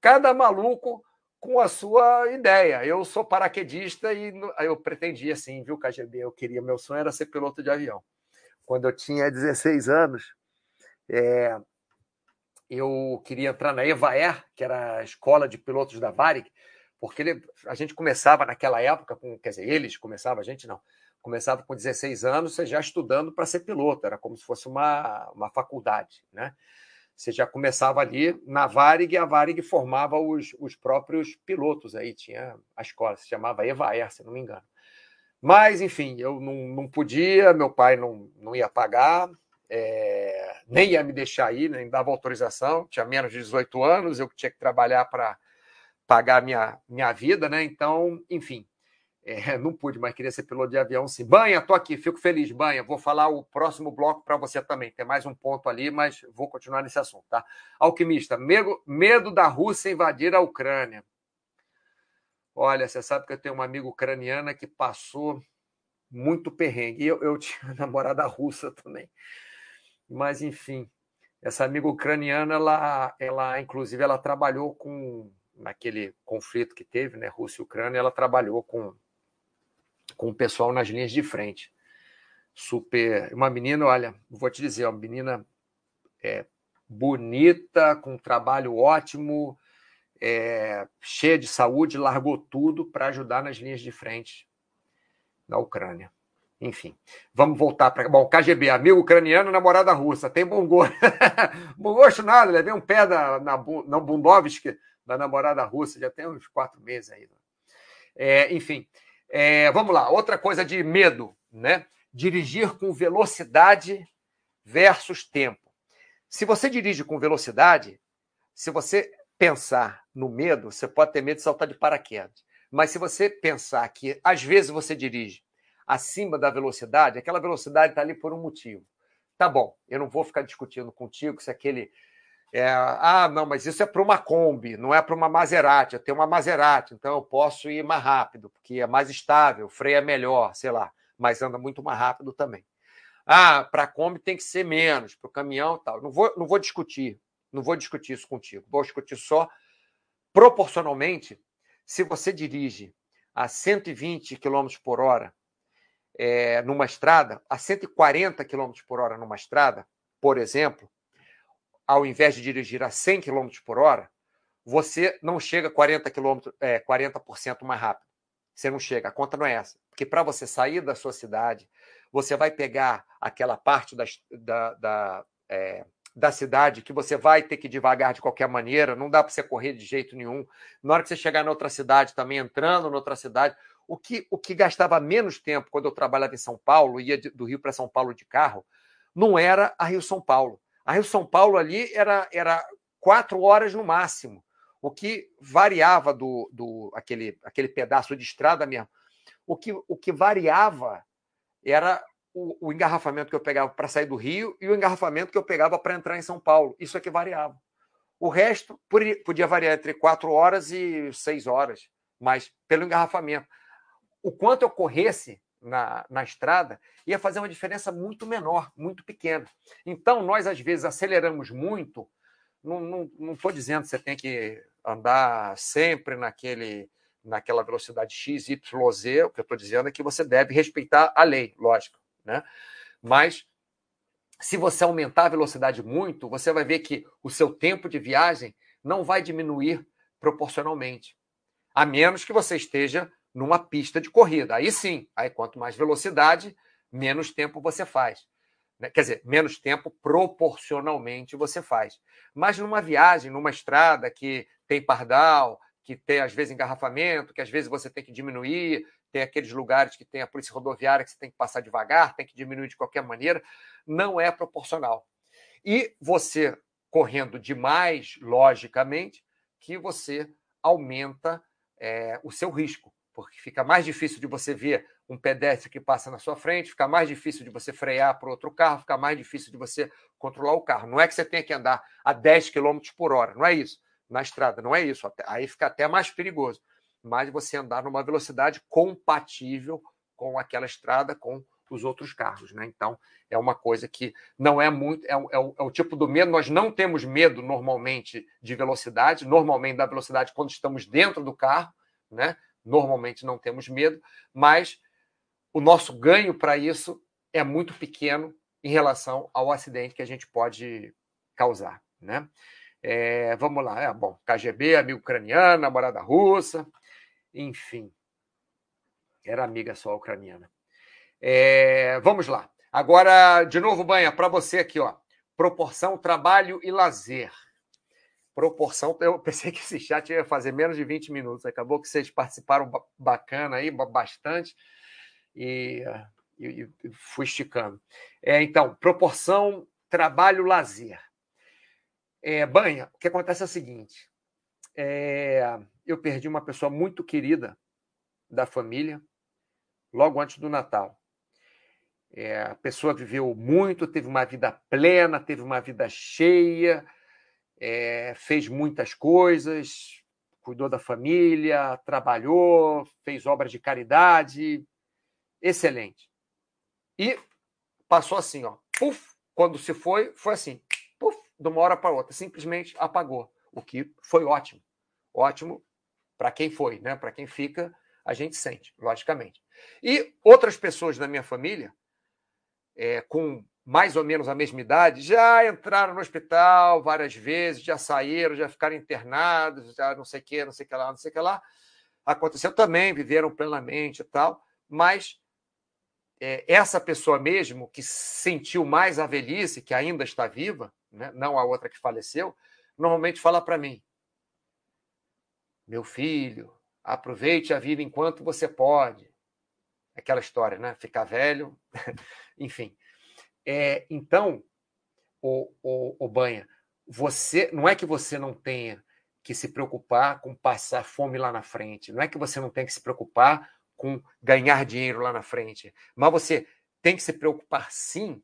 Cada maluco com a sua ideia. Eu sou paraquedista e eu pretendia, sim, viu, KGB? Eu queria, meu sonho era ser piloto de avião. Quando eu tinha 16 anos, é, eu queria entrar na Evaer, que era a escola de pilotos da Varig, porque ele, a gente começava naquela época, com, quer dizer, eles começavam, a gente não, começava com 16 anos, você já estudando para ser piloto, era como se fosse uma, uma faculdade, né? Você já começava ali na Varig, e a Varig formava os, os próprios pilotos aí, tinha a escola, se chamava Evaer, se não me engano. Mas, enfim, eu não, não podia, meu pai não, não ia pagar, é, nem ia me deixar ir, nem dava autorização, tinha menos de 18 anos, eu tinha que trabalhar para pagar minha, minha vida, né? Então, enfim, É, não pude, mas queria ser piloto de avião sim. Banha, tô aqui, fico feliz, Banha. Vou falar o próximo bloco para você também. Tem mais um ponto ali, mas vou continuar nesse assunto, tá? Alquimista, medo, medo da Rússia invadir a Ucrânia. Olha, você sabe que eu tenho uma amiga ucraniana que passou muito perrengue. Eu, eu tinha namorada russa também. Mas, enfim, essa amiga ucraniana, ela, ela inclusive, ela trabalhou com, naquele conflito que teve, né, Rússia e Ucrânia, ela trabalhou com, com o pessoal nas linhas de frente. Super. Uma menina, olha, vou te dizer, uma menina é, bonita, com um trabalho ótimo, é, cheia de saúde, largou tudo para ajudar nas linhas de frente da Ucrânia. Enfim, vamos voltar para. Bom, KGB, amigo ucraniano, namorada russa, tem bom gosto. bom gosto nada, levei um pé da, na, na Bundovski, da namorada russa, já tem uns quatro meses aí. Né? É, enfim, é, vamos lá. Outra coisa de medo, né? Dirigir com velocidade versus tempo. Se você dirige com velocidade, se você pensar no medo, você pode ter medo de saltar de paraquedas. Mas se você pensar que às vezes você dirige acima da velocidade, aquela velocidade está ali por um motivo. Tá bom, eu não vou ficar discutindo contigo se aquele. É, ah, não, mas isso é para uma Kombi, não é para uma Maserati. Eu tenho uma Maserati, então eu posso ir mais rápido, porque é mais estável, freio é melhor, sei lá, mas anda muito mais rápido também. Ah, para a Kombi tem que ser menos, para o caminhão tal. Não vou, não vou discutir, não vou discutir isso contigo. Vou discutir só proporcionalmente se você dirige a 120 km por hora é, numa estrada, a 140 km por hora numa estrada, por exemplo, ao invés de dirigir a 100 km por hora, você não chega 40 km, é, 40% mais rápido. Você não chega, a conta não é essa. Porque para você sair da sua cidade, você vai pegar aquela parte da, da, é, da cidade que você vai ter que devagar de qualquer maneira, não dá para você correr de jeito nenhum. Na hora que você chegar em outra cidade, também entrando em outra cidade, o que, o que gastava menos tempo quando eu trabalhava em São Paulo, ia de, do Rio para São Paulo de carro, não era a Rio São Paulo. A Rio São Paulo ali era, era quatro horas no máximo, o que variava do, do aquele, aquele pedaço de estrada mesmo. O que, o que variava era o, o engarrafamento que eu pegava para sair do Rio e o engarrafamento que eu pegava para entrar em São Paulo. Isso é que variava. O resto podia variar entre quatro horas e seis horas, mas pelo engarrafamento. O quanto eu corresse na, na estrada ia fazer uma diferença muito menor, muito pequena. Então, nós, às vezes, aceleramos muito. Não estou dizendo que você tem que andar sempre naquele, naquela velocidade X, Y, Z. O que eu estou dizendo é que você deve respeitar a lei, lógico. Né? Mas se você aumentar a velocidade muito, você vai ver que o seu tempo de viagem não vai diminuir proporcionalmente. A menos que você esteja numa pista de corrida. Aí sim, aí quanto mais velocidade, menos tempo você faz. Né? Quer dizer, menos tempo proporcionalmente você faz. Mas numa viagem, numa estrada que tem pardal, que tem às vezes engarrafamento, que às vezes você tem que diminuir, tem aqueles lugares que tem a polícia rodoviária que você tem que passar devagar, tem que diminuir de qualquer maneira, não é proporcional. E você correndo demais, logicamente, que você aumenta é, o seu risco, porque fica mais difícil de você ver um pedestre que passa na sua frente, fica mais difícil de você frear para outro carro, fica mais difícil de você controlar o carro. Não é que você tenha que andar a 10 km por hora, não é isso. Na estrada, não é isso. Aí fica até mais perigoso mas você andar numa velocidade compatível com aquela estrada, com os outros carros. Né? Então, é uma coisa que não é muito. É, é, é, o, tipo do medo. Nós não temos medo normalmente de velocidade, normalmente da velocidade quando estamos dentro do carro, né? Normalmente não temos medo, mas o nosso ganho para isso é muito pequeno em relação ao acidente que a gente pode causar. Né? É, vamos lá, é, bom, KGB, amigo ucraniano, namorada russa, enfim, era amiga só ucraniana. É, vamos lá. Agora, de novo, Banha, para você aqui, ó. Proporção trabalho e lazer. Proporção. Eu pensei que esse chat ia fazer menos de 20 minutos. Acabou que vocês participaram bacana aí, bastante. E, e, e fui esticando. É, então, proporção trabalho-lazer. É, Banha, o que acontece é o seguinte: é, eu perdi uma pessoa muito querida da família, logo antes do Natal. É, a pessoa viveu muito, teve uma vida plena, teve uma vida cheia, é, fez muitas coisas, cuidou da família, trabalhou, fez obras de caridade, excelente. E passou assim, ó, puf, quando se foi, foi assim, puf, de uma hora para outra, simplesmente apagou, o que foi ótimo. Ótimo para quem foi, né? Para quem fica, a gente sente, logicamente. E outras pessoas da minha família, é, com mais ou menos a mesma idade, já entraram no hospital várias vezes, já saíram, já ficaram internados, já não sei o que, não sei o que lá, não sei o que lá. Aconteceu também, viveram plenamente e tal, mas é, essa pessoa mesmo que sentiu mais a velhice, que ainda está viva, né, não a outra que faleceu, normalmente fala para mim: meu filho, aproveite a vida enquanto você pode. Aquela história, né? Ficar velho, enfim. É, então, o, o, o Banha, você não é que você não tenha que se preocupar com passar fome lá na frente, não é que você não tenha que se preocupar com ganhar dinheiro lá na frente, mas você tem que se preocupar sim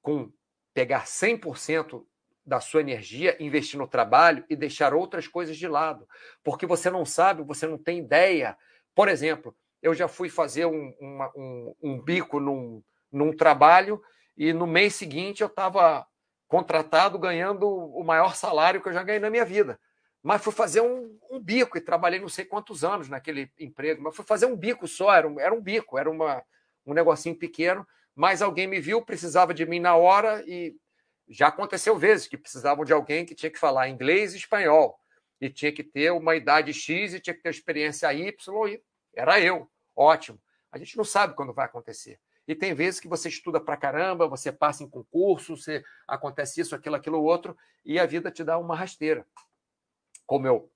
com pegar 100% da sua energia, investir no trabalho e deixar outras coisas de lado. Porque você não sabe, você não tem ideia. Por exemplo, eu já fui fazer um, uma, um, um bico num, num trabalho e no mês seguinte eu estava contratado ganhando o maior salário que eu já ganhei na minha vida. Mas fui fazer um, um, bico e trabalhei não sei quantos anos naquele emprego, mas fui fazer um bico só, era um, era um bico, era uma, um negocinho pequeno, mas alguém me viu, precisava de mim na hora e já aconteceu vezes que precisavam de alguém que tinha que falar inglês e espanhol, e tinha que ter uma idade X e tinha que ter experiência Y, e era eu. Ótimo. A gente não sabe quando vai acontecer. E tem vezes que você estuda pra caramba, você passa em concurso, você acontece isso, aquilo, aquilo, outro, e a vida te dá uma rasteira. Como eu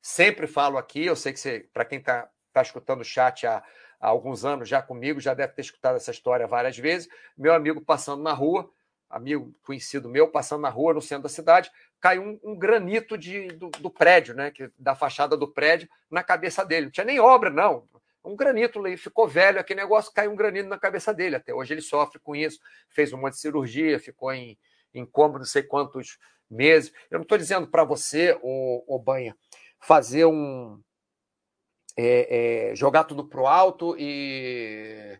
sempre falo aqui, eu sei que você, para quem está tá escutando o chat há, há alguns anos já comigo, já deve ter escutado essa história várias vezes. Meu amigo passando na rua, amigo conhecido meu, passando na rua no centro da cidade, caiu um, um granito de, do, do, prédio, né, que, da fachada do prédio, na cabeça dele. Não tinha nem obra, não. Um granito ali, ficou velho aquele negócio, caiu um granito na cabeça dele. Até hoje ele sofre com isso, fez um monte de cirurgia, ficou em, em coma não sei quantos meses. Eu não estou dizendo para você, ô, ô Banha, fazer um. É, é, jogar tudo pro alto e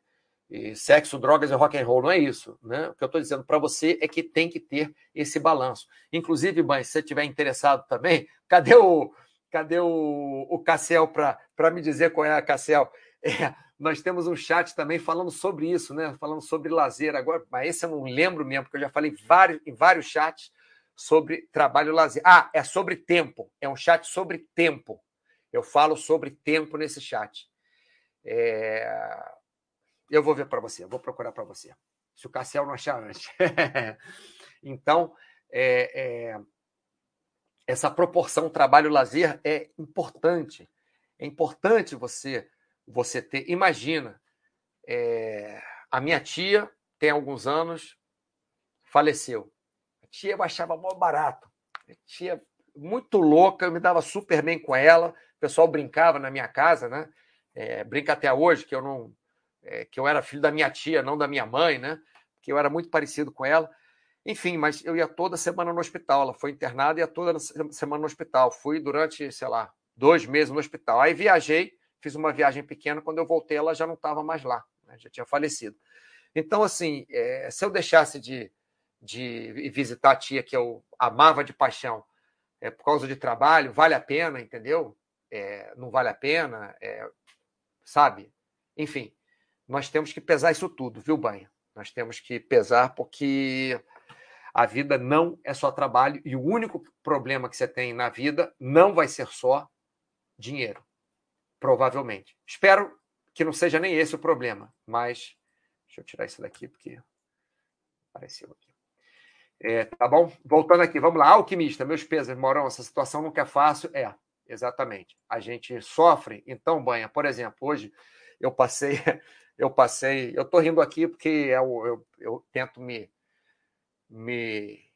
e sexo, drogas e rock and roll. Não é isso. Né? O que eu estou dizendo para você é que tem que ter esse balanço. Inclusive, mãe, se você estiver interessado também, cadê o, cadê o, o Cassel para me dizer qual é a Cassel? É, nós temos um chat também falando sobre isso, né? Falando sobre lazer agora, mas esse eu não lembro mesmo, porque eu já falei vários, em vários chats sobre trabalho lazer. Ah, é sobre tempo. É um chat sobre tempo. Eu falo sobre tempo nesse chat. É, eu vou ver para você, vou procurar para você. Se o Cassiel não achar antes. então, é, é, essa proporção trabalho-lazer é importante. É importante você você ter. Imagina, é, a minha tia tem alguns anos, faleceu. A tia eu achava mó barato. A tia muito louca, eu me dava super bem com ela. O pessoal brincava na minha casa, né? É, brinca até hoje, que eu não, é, que eu era filho da minha tia, não da minha mãe, né? Que eu era muito parecido com ela. Enfim, mas eu ia toda semana no hospital. Ela foi internada e ia toda semana no hospital. Fui durante, sei lá, dois meses no hospital. Aí viajei, fiz uma viagem pequena. Quando eu voltei, ela já não estava mais lá, né? já tinha falecido. Então, assim, é, se eu deixasse de, de visitar a tia que eu amava de paixão é, por causa de trabalho, vale a pena, entendeu? É, não vale a pena, é, sabe? Enfim, nós temos que pesar isso tudo, viu, Banha? Nós temos que pesar porque a vida não é só trabalho e o único problema que você tem na vida não vai ser só dinheiro, provavelmente. Espero que não seja nem esse o problema, mas deixa eu tirar isso daqui porque apareceu aqui. É, tá bom? Voltando aqui, vamos lá. Alquimista, meus pesos, Morão, essa situação nunca é fácil. É, exatamente. A gente sofre. Então, Banha, por exemplo, hoje eu passei eu passei. Eu estou rindo aqui porque eu, eu, eu, tento me, me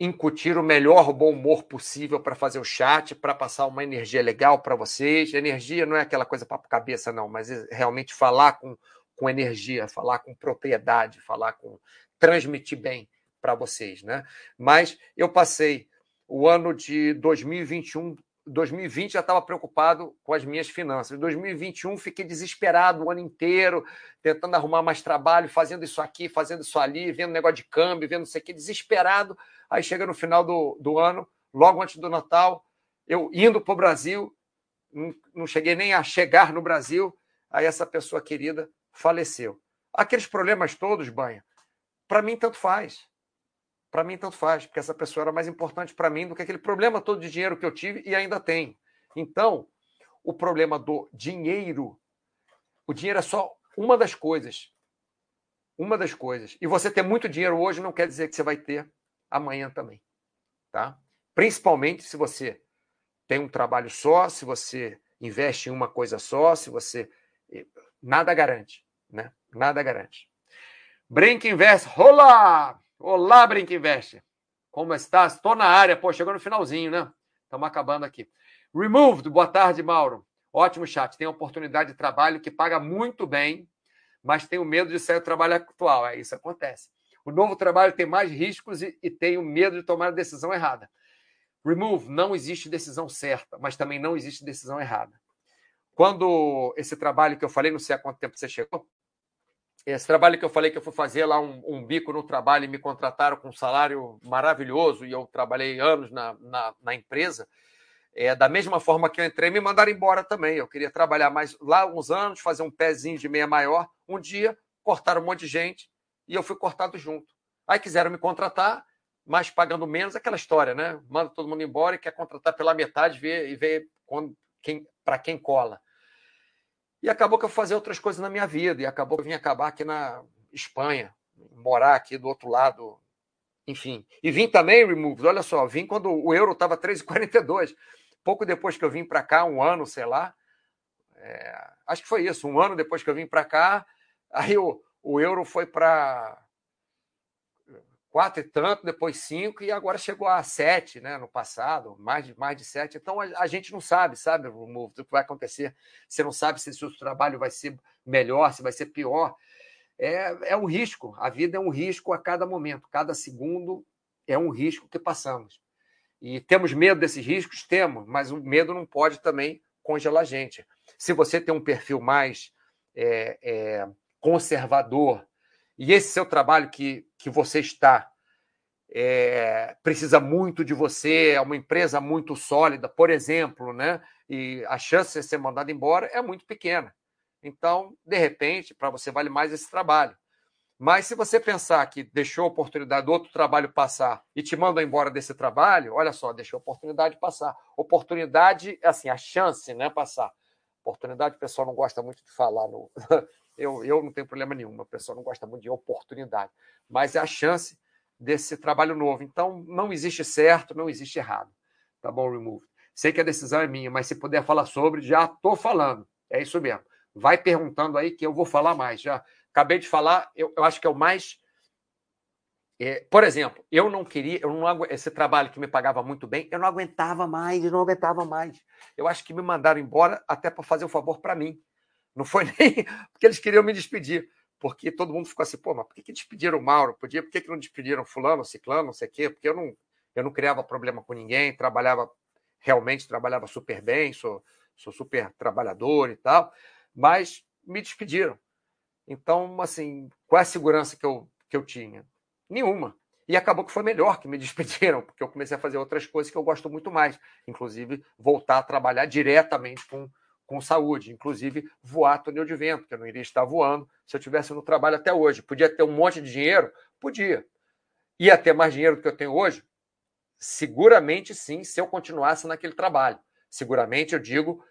incutir o melhor bom humor possível para fazer o chat, para passar uma energia legal para vocês. Energia não é aquela coisa para cabeça, não, mas é realmente falar com, com energia, falar com propriedade, falar com. transmitir bem para vocês, né? Mas eu passei o ano de 2021 2020 já estava preocupado com as minhas finanças. Em 2021 fiquei desesperado o ano inteiro, tentando arrumar mais trabalho, fazendo isso aqui, fazendo isso ali, vendo negócio de câmbio, vendo isso aqui, desesperado. Aí chega no final do, do ano, logo antes do Natal, eu indo para o Brasil, não cheguei nem a chegar no Brasil, aí essa pessoa querida faleceu. Aqueles problemas todos, Banha, para mim tanto faz para mim tanto faz, porque essa pessoa era mais importante para mim do que aquele problema todo de dinheiro que eu tive e ainda tenho. Então, o problema do dinheiro, o dinheiro é só uma das coisas. Uma das coisas. E você ter muito dinheiro hoje não quer dizer que você vai ter amanhã também, tá? Principalmente se você tem um trabalho só, se você investe em uma coisa só, se você eh, nada garante, né? Nada garante. Brink Invest, rola! Olá, Brinque Investe. Como estás? Estou na área. Pô, chegou no finalzinho, né? Estamos acabando aqui. Removed, boa tarde, Mauro. Ótimo chat. Tem oportunidade de trabalho que paga muito bem, mas tenho medo de sair do trabalho atual. É isso acontece. O novo trabalho tem mais riscos e, e tenho medo de tomar a decisão errada. Remove, não existe decisão certa, mas também não existe decisão errada. Quando esse trabalho que eu falei, não sei há quanto tempo você chegou, esse trabalho que eu falei que eu fui fazer lá um, um, bico no trabalho e me contrataram com um salário maravilhoso e eu trabalhei anos na, na, na, empresa. É, da mesma forma que eu entrei, me mandaram embora também. Eu queria trabalhar mais lá uns anos, fazer um pezinho de meia maior. Um dia cortaram um monte de gente e eu fui cortado junto. Aí quiseram me contratar, mas pagando menos, aquela história, né? Manda todo mundo embora e quer contratar pela metade ver, e ver quem, para quem cola. E acabou que eu fazia outras coisas na minha vida, e acabou que eu vim acabar aqui na Espanha, morar aqui do outro lado, enfim. E vim também, Removed, olha só, vim quando o euro estava 3,42. Pouco depois que eu vim para cá, um ano, sei lá, é, acho que foi isso, um ano depois que eu vim para cá, aí o, o euro foi para quatro e tanto, depois cinco, e agora chegou a sete, né? No passado, mais de, mais de sete. Então a, a gente não sabe, sabe, o que vai acontecer. Você não sabe se o seu trabalho vai ser melhor, se vai ser pior. É, é um risco. A vida é um risco a cada momento, cada segundo é um risco que passamos. E temos medo desses riscos? Temos, mas o medo não pode também congelar a gente. Se você tem um perfil mais é, é, conservador, e esse seu trabalho que, que você está é, precisa muito de você, é uma empresa muito sólida, por exemplo, né? E a chance de ser mandado embora é muito pequena. Então, de repente, para você vale mais esse trabalho. Mas se você pensar que deixou a oportunidade do outro trabalho passar e te mandam embora desse trabalho, olha só, deixou a oportunidade passar. Oportunidade, assim, a chance, né, passar. Oportunidade, o pessoal não gosta muito de falar no, Eu, eu não tenho problema nenhum, a pessoa não gosta muito de oportunidade, mas é a chance desse trabalho novo. Então, não existe certo, não existe errado. Tá bom, Remove? Sei que a decisão é minha, mas se puder falar sobre, já estou falando. É isso mesmo. Vai perguntando aí que eu vou falar mais. Já acabei de falar, eu, eu acho que é o mais. É, por exemplo, eu não queria, eu não esse trabalho que me pagava muito bem, eu não aguentava mais, eu não aguentava mais. Eu acho que me mandaram embora até para fazer um favor para mim. Não foi nem porque eles queriam me despedir, porque todo mundo ficou assim, pô, mas por que, que despediram o Mauro? Podia, por que, que não despediram fulano, ciclano, não sei o quê? Porque eu não, eu não criava problema com ninguém, trabalhava, realmente trabalhava super bem, sou, sou super trabalhador e tal, mas me despediram. Então, assim, qual é a segurança que eu, que eu tinha? Nenhuma. E acabou que foi melhor que me despediram, porque eu comecei a fazer outras coisas que eu gosto muito mais, inclusive voltar a trabalhar diretamente com, com saúde, inclusive voar túnel de vento, que eu não iria estar voando se eu estivesse no trabalho até hoje. Podia ter um monte de dinheiro? Podia. Ia ter mais dinheiro do que eu tenho hoje? Seguramente sim, se eu continuasse naquele trabalho. Seguramente eu digo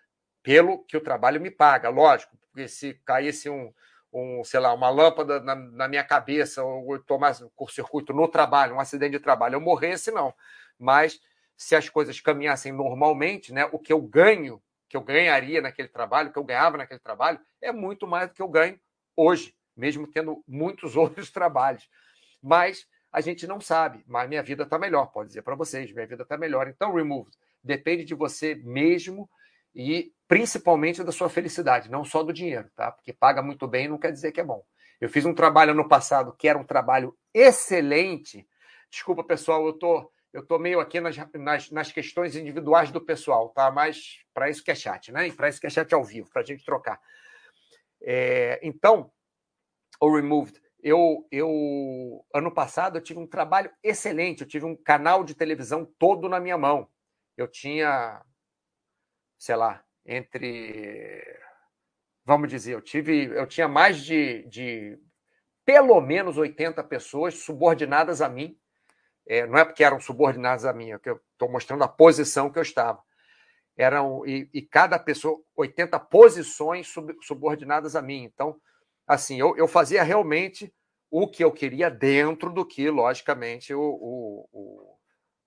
pelo que o trabalho me paga, lógico, porque se caísse um, um sei lá, uma lâmpada na, na minha cabeça ou eu tomasse um curto-circuito no trabalho, um acidente de trabalho, eu morresse, não. Mas se as coisas caminhassem normalmente, né, o que eu ganho que eu ganharia naquele trabalho, que eu ganhava naquele trabalho, é muito mais do que eu ganho hoje, mesmo tendo muitos outros trabalhos. Mas a gente não sabe, mas minha vida está melhor, pode dizer para vocês, minha vida está melhor. Então, removed depende de você mesmo e principalmente da sua felicidade, não só do dinheiro, tá? Porque paga muito bem não quer dizer que é bom. Eu fiz um trabalho no passado que era um trabalho excelente. Desculpa, pessoal, eu tô eu tô meio aqui nas, nas, nas questões individuais do pessoal, tá? Mas para isso que é chat, né? E para isso que é chat ao vivo, para a gente trocar. É, então, o Removed, eu, eu ano passado eu tive um trabalho excelente. Eu tive um canal de televisão todo na minha mão. Eu tinha, sei lá, entre, vamos dizer, eu tive, eu tinha mais de, de pelo menos 80 pessoas subordinadas a mim é, não é porque eram subordinados a mim, é que eu estou mostrando a posição que eu estava. Eram, e, e cada pessoa, 80 posições sub, subordinadas a mim. Então, assim, eu, eu fazia realmente o que eu queria dentro do que, logicamente, o, o, o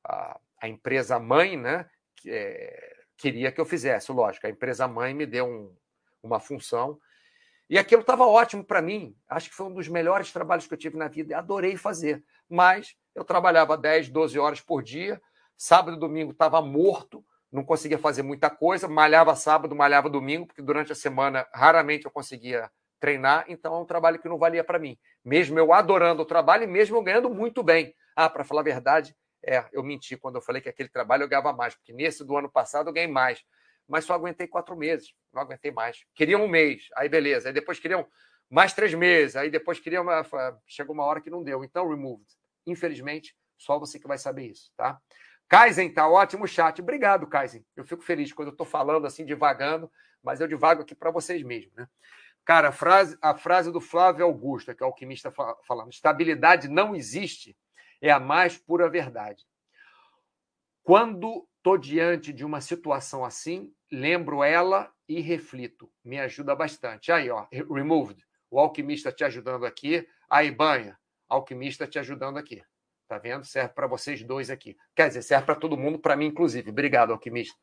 a, a, empresa mãe né, que, é, queria que eu fizesse. Lógico, a empresa mãe me deu um, uma função e aquilo estava ótimo para mim. Acho que foi um dos melhores trabalhos que eu tive na vida. Adorei fazer. Mas eu trabalhava 10, 12 horas por dia. Sábado e domingo estava morto, não conseguia fazer muita coisa. Malhava sábado, malhava domingo, porque durante a semana raramente eu conseguia treinar. Então é um trabalho que não valia para mim. Mesmo eu adorando o trabalho e mesmo eu ganhando muito bem. Ah, para falar a verdade, é, eu menti quando eu falei que aquele trabalho eu ganhava mais, porque nesse do ano passado eu ganhei mais mas só aguentei quatro meses, não aguentei mais. Queriam um mês, aí beleza. Aí depois queriam mais três meses, aí depois queriam. Uma... Chegou uma hora que não deu. Então, removed. Infelizmente, só você que vai saber isso, tá? Kaizen, tá ótimo chat. Obrigado, Kaizen. Eu fico feliz quando eu estou falando assim, devagando, mas eu devago aqui para vocês mesmos, né? Cara, a frase, a frase do Flávio Augusto, que é o alquimista falando, estabilidade não existe, é a mais pura verdade. Quando estou diante de uma situação assim, lembro ela e reflito. Me ajuda bastante. Aí, ó, removed. O alquimista te ajudando aqui. Aí, banha. Alquimista te ajudando aqui. Tá vendo? Serve para vocês dois aqui. Quer dizer, serve para todo mundo, para mim, inclusive. Obrigado, alquimista.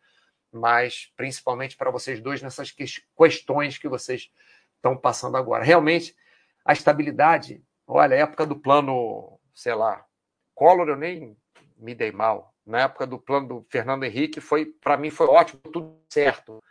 Mas principalmente para vocês dois nessas questões que vocês estão passando agora. Realmente, a estabilidade. Olha, época do plano, sei lá, Collor, eu nem me dei mal na época do plano do Fernando Henrique, foi para mim foi ótimo, tudo certo.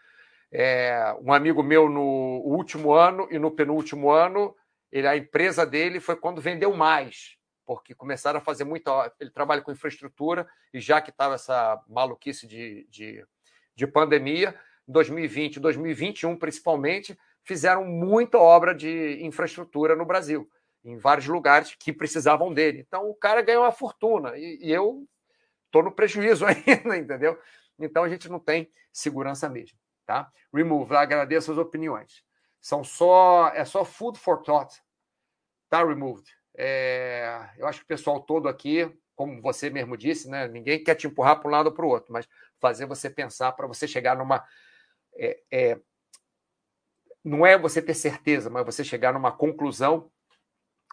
É, um amigo meu no último ano e no penúltimo ano, ele, a empresa dele foi quando vendeu mais, porque começaram a fazer muita. Ele trabalha com infraestrutura e já que estava essa maluquice de, de, de pandemia, 2020 2021 principalmente, fizeram muita obra de infraestrutura no Brasil, em vários lugares que precisavam dele. Então o cara ganhou uma fortuna e, e eu estou no prejuízo ainda, entendeu? Então a gente não tem segurança mesmo, tá? Remove, agradeço as opiniões. São só, é só food for thought, tá? Removed. É, eu acho que o pessoal todo aqui, como você mesmo disse, né? Ninguém quer te empurrar para um lado ou para o outro, mas fazer você pensar para você chegar numa. É, é, não é você ter certeza, mas você chegar numa conclusão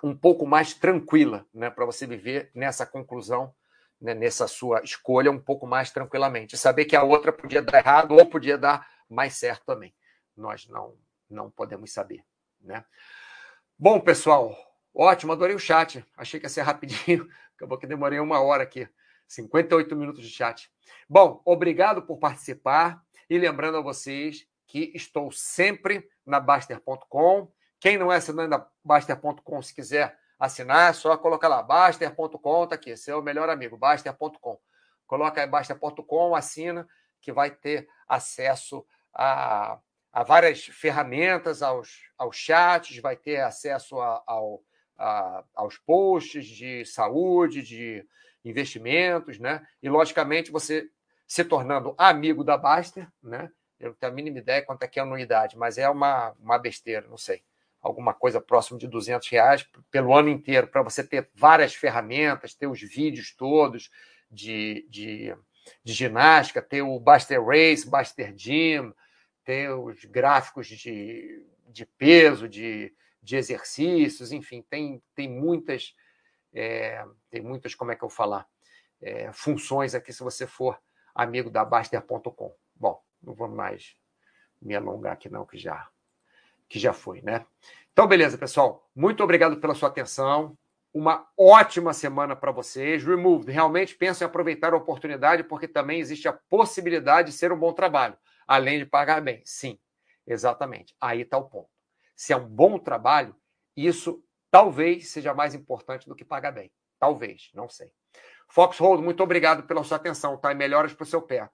um pouco mais tranquila, né? Para você viver nessa conclusão né, nessa sua escolha um pouco mais tranquilamente. Saber que a outra podia dar errado ou podia dar mais certo também. Nós não, não podemos saber. Né? Bom, pessoal, ótimo, adorei o chat. Achei que ia ser rapidinho, acabou que demorei uma hora aqui. 58 minutos de chat. Bom, obrigado por participar e lembrando a vocês que estou sempre na Baster.com. Quem não é assinante da Baster.com, se quiser assinar, é só colocar lá, Baster.com, tá aqui, seu melhor amigo, Baster.com. Coloca aí Baster.com, assina, que vai ter acesso a, a várias ferramentas, aos, aos chats, vai ter acesso a, ao, a, aos posts de saúde, de investimentos, né? E, logicamente, você se tornando amigo da Baster, né? Eu não tenho a mínima ideia quanto é que é a anuidade, mas é uma, uma besteira, não sei alguma coisa próximo de 200 reais pelo ano inteiro, para você ter várias ferramentas, ter os vídeos todos de, de, de ginástica, ter o Buster Race, Buster Gym, ter os gráficos de, de peso, de, de exercícios, enfim, tem, tem muitas, é, tem muitas, como é que eu falar, é, funções aqui se você for amigo da Baster.com. Bom, não vou mais me alongar aqui não, que já que já foi, né? Então, beleza, pessoal. Muito obrigado pela sua atenção. Uma ótima semana para vocês. Removed. Realmente penso em aproveitar a oportunidade, porque também existe a possibilidade de ser um bom trabalho, além de pagar bem. Sim, exatamente. Aí está o ponto. Se é um bom trabalho, isso talvez seja mais importante do que pagar bem. Talvez, não sei. Foxhold, muito obrigado pela sua atenção, tá? E melhoras para o seu pé.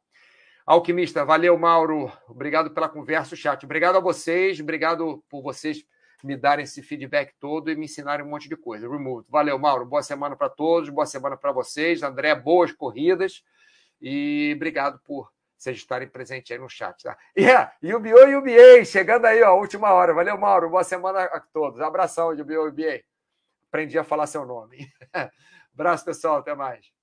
Alquimista, valeu, Mauro. Obrigado pela conversa, o chat. Obrigado a vocês, obrigado por vocês me darem esse feedback todo e me ensinarem um monte de coisa. Remove. Valeu, Mauro. Boa semana para todos, boa semana para vocês. André, boas corridas e obrigado por vocês estarem presentes aí no chat. Tá? Yeah, UBO e UBA, chegando aí, ó, última hora. Valeu, Mauro. Boa semana a todos. Abração, UBO e UBA. Aprendi a falar seu nome. Abraço, pessoal. Até mais.